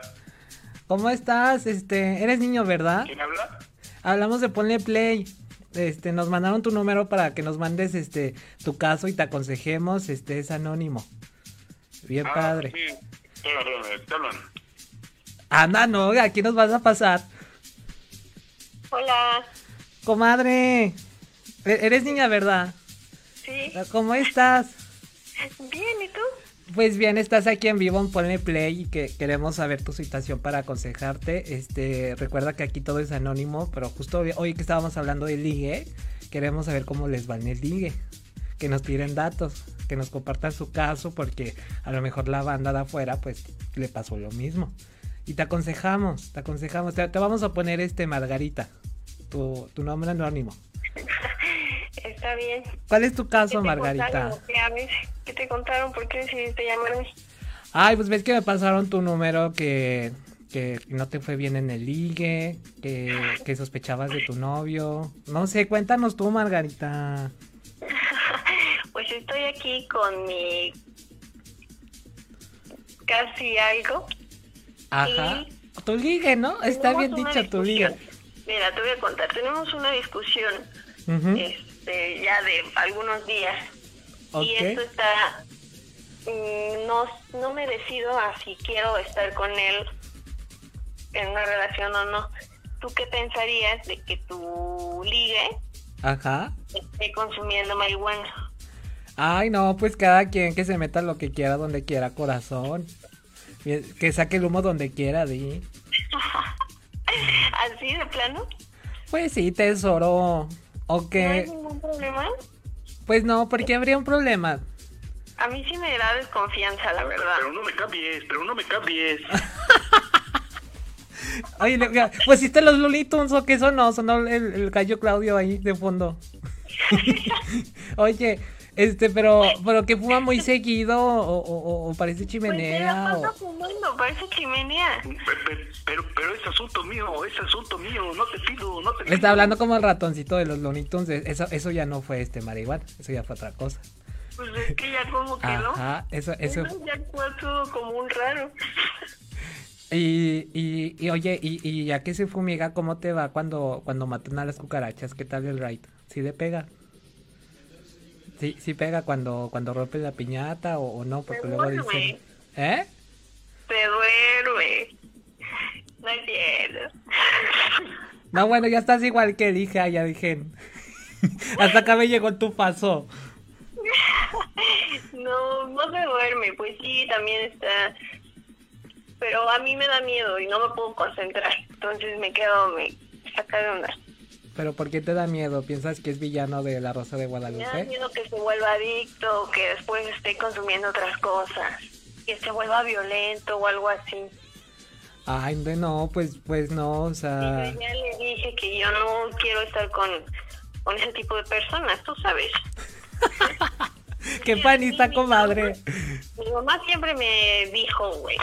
¿Cómo estás? Este, eres niño, ¿verdad? ¿quién habla? Hablamos de Ponle Play. Este, nos mandaron tu número para que nos mandes este tu caso y te aconsejemos, este es anónimo. Bien padre. Ah, Sí, te hablan. Anda, no, aquí nos vas a pasar. Hola, Comadre. e- Eres niña, ¿verdad? sí, ¿Cómo estás? bien, ¿y tú? Pues bien, estás aquí en vivo en Ponle Play y que queremos saber tu situación para aconsejarte. Este, recuerda que aquí todo es anónimo, pero justo hoy, hoy que estábamos hablando de ligue, queremos saber cómo les va en el ligue. Que nos tiren datos, que nos compartan su caso, porque a lo mejor la banda de afuera, pues, le pasó lo mismo. Y te aconsejamos, te aconsejamos, te, te vamos a poner este Margarita, tu, tu nombre anónimo. Está bien. ¿Cuál es tu ¿Qué caso, Margarita? contaron? ¿Qué, a ver, ¿Qué te contaron? ¿Por qué decidiste llamarme? Ay, pues ves que me pasaron tu número que, que no te fue bien en el ligue, que, que sospechabas de tu novio. No sé, cuéntanos tú, Margarita. Pues estoy aquí con mi casi algo. Ajá. Tu ligue, ¿no? Está bien dicho tu ligue. Mira, te voy a contar. Tenemos una discusión este, ya de algunos días. Y esto está... mm, No, no me decido a si quiero estar con él en una relación o no. ¿Tú qué pensarías de que tu ligue Ajá. esté consumiendo marihuana? Ay, no, pues cada quien que se meta lo que quiera, donde quiera, corazón. Que saque el humo donde quiera, di. ¿Así de plano? Pues sí, tesoro. ¿O qué? ¿No hay ningún problema? Pues no, porque habría un problema. A mí sí me da desconfianza, la verdad. Pero no me cambies, pero no me cambies. Oye, le- pues hiciste los Looney Tunes o qué sonó, sonó el, el gallo Claudio ahí de fondo. Oye, este, pero, pero que fuma muy seguido o, o- o- parece Pues chimenea pasa o... fumando, parece chimenea. Pero, pero, pero es asunto mío, es asunto mío, no te pido, no te Le pido. está hablando como el ratoncito de los Tunes, eso, eso ya no fue este marihuana, eso ya fue otra cosa. Pues es que ya como que no. Ajá, eso, eso, Uno ya actúa todo como un raro. y, y, y oye, y, y ya que se fumiga, ¿cómo te va cuando, cuando matan a las cucarachas? ¿Qué tal el raid? ¿Sí le pega? Sí, sí pega cuando, cuando rompe la piñata o, o no, porque luego dicen... ¿Eh? Se duerme. No es cierto. No, bueno, ya estás igual que dije, ah, ya dije. Hasta acá me llegó tu paso. No, no se duerme, pues sí, también está. Pero a mí me da miedo y no me puedo concentrar. Entonces me quedo, me saca de onda. Pero ¿por qué te da miedo? ¿Piensas que es villano de la Rosa de Me da Guadalupe? miedo que se vuelva adicto, que después esté consumiendo otras cosas, que se vuelva violento o algo así. Ay, no, pues, pues no, o Y sea... yo ya le dije que yo no quiero estar con, con ese tipo de personas, tú sabes. ¡Qué panista, comadre! Mi mamá siempre me dijo, güey.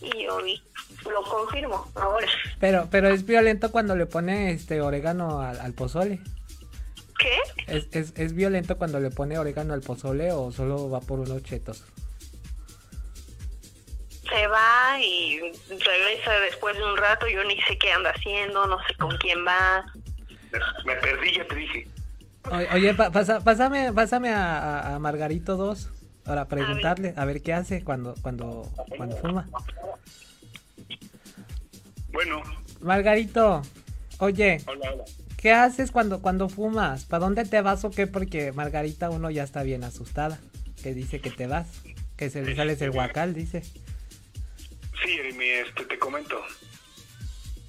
Y yo vi- lo confirmo ahora. Pero, pero es violento cuando le pone este orégano al, al pozole. ¿Qué? ¿Es, es, ¿Es violento cuando le pone orégano al pozole o solo va por unos chetos? Se va y regresa después de un rato. Yo ni sé qué anda haciendo, no sé con quién va. Me perdí, ya te dije. Oye, oye, pa- pasa- pásame, pásame a, a- a Margarito 2 para preguntarle, a ver qué hace cuando, cuando, cuando fuma. Bueno, Margarito, oye, hola, hola. ¿qué haces cuando, cuando fumas? ¿Para dónde te vas o qué? Porque Margarita uno ya está bien asustada, que dice que te vas, que se le sales el guacal, dice. Sí, Jeremy, este, te comento.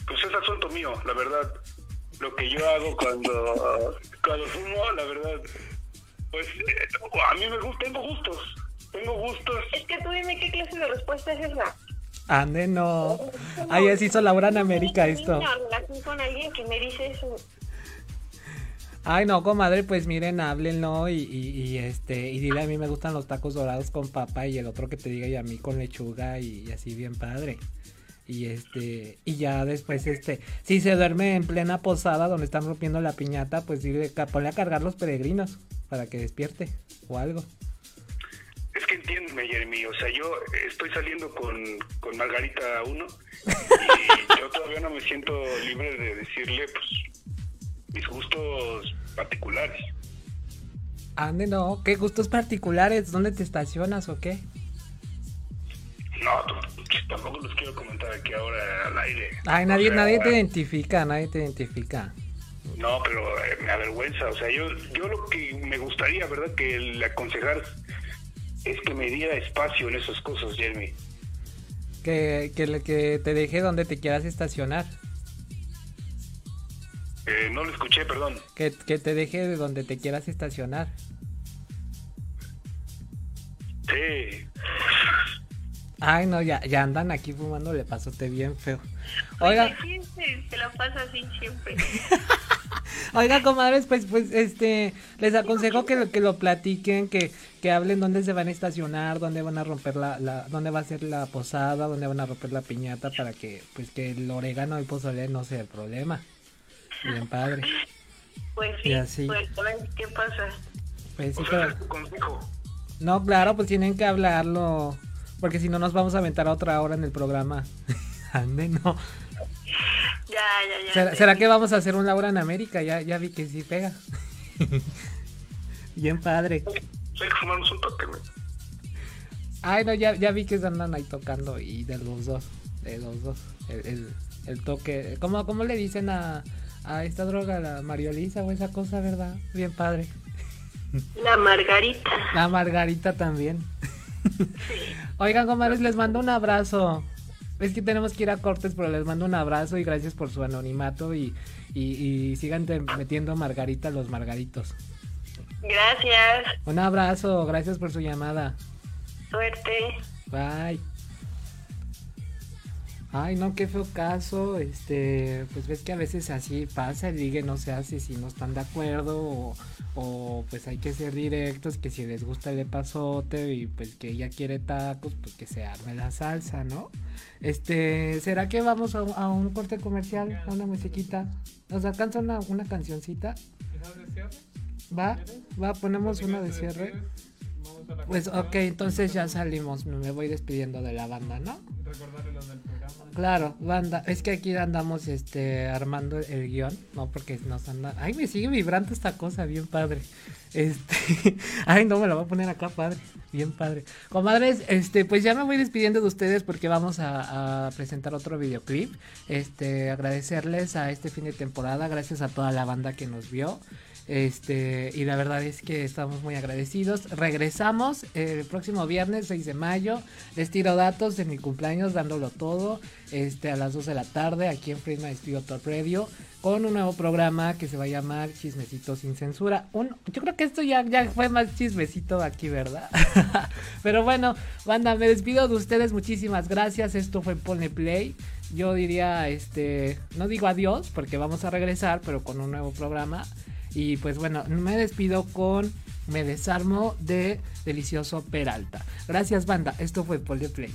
Pues es asunto mío, la verdad. Lo que yo hago cuando, cuando fumo, la verdad, pues eh, a mí me gusta, tengo gustos. Tengo gustos. Es que tú dime qué clase de respuesta es esa. Ande, no. Ay, así hizo Laura en América esto. Una relación con alguien que me dice eso. Ay, no, comadre, pues miren, háblenlo y, y, y, este, y dile a mí me gustan los tacos dorados con papa y el otro que te diga y a mí con lechuga y, así bien padre. Y este, y ya después este, si se duerme en plena posada donde están rompiendo la piñata, pues dile, ponle a cargar los peregrinos para que despierte o algo. Es que entiéndeme, Jeremy, o sea, yo estoy saliendo con, con Margarita 1 y yo todavía no me siento libre de decirle, pues, mis gustos particulares. Ande, no, qué gustos particulares, ¿dónde te estacionas o qué? No, tampoco los quiero comentar aquí ahora al aire. Ay, O nadie, sea, nadie te identifica, nadie te identifica. No, pero eh, me avergüenza. O sea, yo, yo lo que me gustaría, ¿verdad? Que le aconsejar es que me diera espacio en esas cosas, Jeremy. Que, que, te deje donde te quieras estacionar. Eh, no lo escuché, perdón. Que, que te deje de donde te quieras estacionar. Sí. Ay, no, ya, ya andan aquí fumando, le pasote bien feo. Oiga, Sí, se, se la pasa así siempre. oiga, comadres, pues, pues, este, les aconsejo que, lo- que lo platiquen, que, que hablen dónde se van a estacionar, dónde van a romper la, la, dónde va a ser la posada, dónde van a romper la piñata para que, pues, que el orégano y pozole no sea el problema. Bien padre. Pues sí, Y así. pues qué pasa. Pues sí, O sea, pero- es tu consejo. No, claro, pues tienen que hablarlo. Porque si no nos vamos a aventar a otra hora en el programa. Ande, no. Ya, ya, ya. ¿Será, será que vamos a hacer un Laura en América? Ya, ya vi que sí pega. Bien padre. Hay que fumarnos un toque, güey. Ay, no, ya, ya vi que se andan ahí tocando y de los dos. De los dos. El, el, el toque. ¿Cómo, ¿Cómo le dicen a, a esta droga? La Mariolisa o esa cosa, ¿verdad? Bien padre. La Margarita. La Margarita también. Oigan, comadres, les mando un abrazo. Es que tenemos que ir a cortes, pero les mando un abrazo y gracias por su anonimato y, y, y sigan metiendo Margarita a los Margaritos. Gracias. Un abrazo, gracias por su llamada. Suerte. Bye. Ay, no, qué feo caso. Este, pues ves que a veces así pasa, el ligue no se hace si no están de acuerdo o, o pues hay que ser directos, que si les gusta el pasote y pues que ella quiere tacos, pues que se arme la salsa, ¿no? Este, ¿será que vamos a, un- a un corte comercial, a una musiquita? ¿Nos alcanza una, una cancioncita? Va, va, ponemos una de cierre. Pues ok, entonces ya salimos, me voy despidiendo de la banda, ¿no? Claro, banda, es que aquí andamos este armando el guion, no porque nos anda. Ay, me sigue vibrando esta cosa, bien padre. Este, ay, no me la voy a poner acá, padre, bien padre. Comadres, este, pues ya me voy despidiendo de ustedes porque vamos a, a presentar otro videoclip. Este, agradecerles a este fin de temporada, gracias a toda la banda que nos vio. Este, y la verdad es que estamos muy agradecidos. Regresamos el próximo viernes 6 de mayo. Les tiro datos de mi cumpleaños, dándolo todo. Este, a las 2 de la tarde, aquí en Prisma Estilo Top Radio. Con un nuevo programa que se va a llamar Chismecito sin censura. Un, yo creo que esto ya, ya fue más chismecito aquí, ¿verdad? Pero bueno, banda, me despido de ustedes. Muchísimas gracias. Esto fue Pone Play. Yo diría, este, no digo adiós porque vamos a regresar, pero con un nuevo programa. Y pues bueno, me despido con Me Desarmo de Delicioso Peralta. Gracias, banda. Esto fue Play.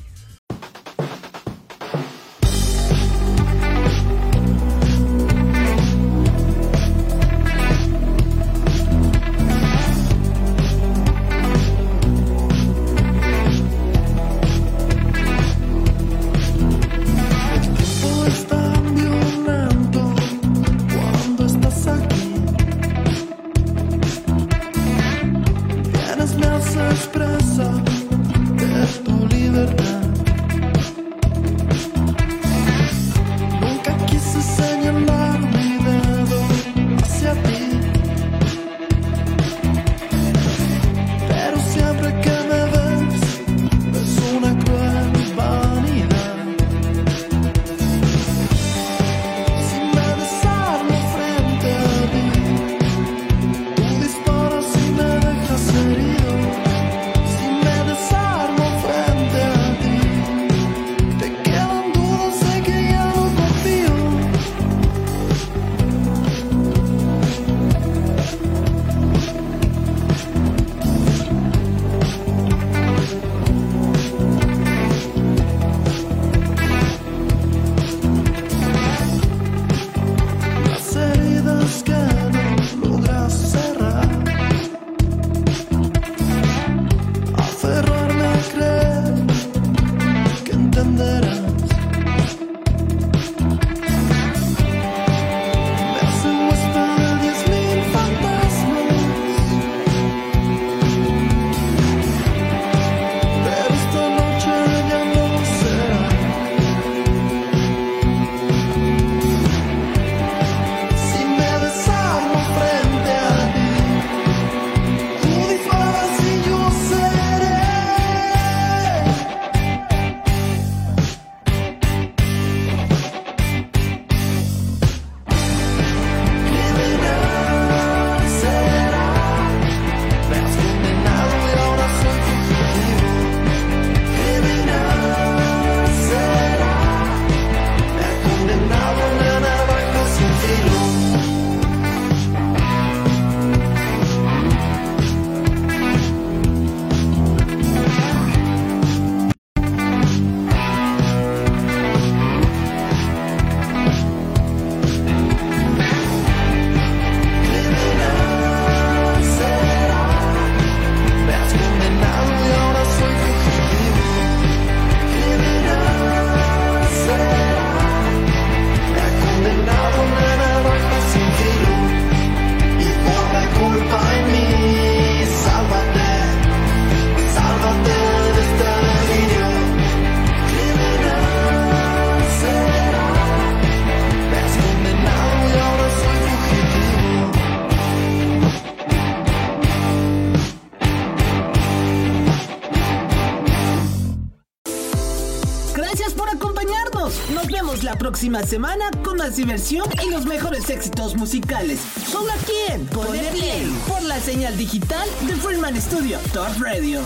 Semana con más diversión y los mejores éxitos musicales. Solo aquí en Ponle Play por la señal digital de Freeman Studio Top Radio.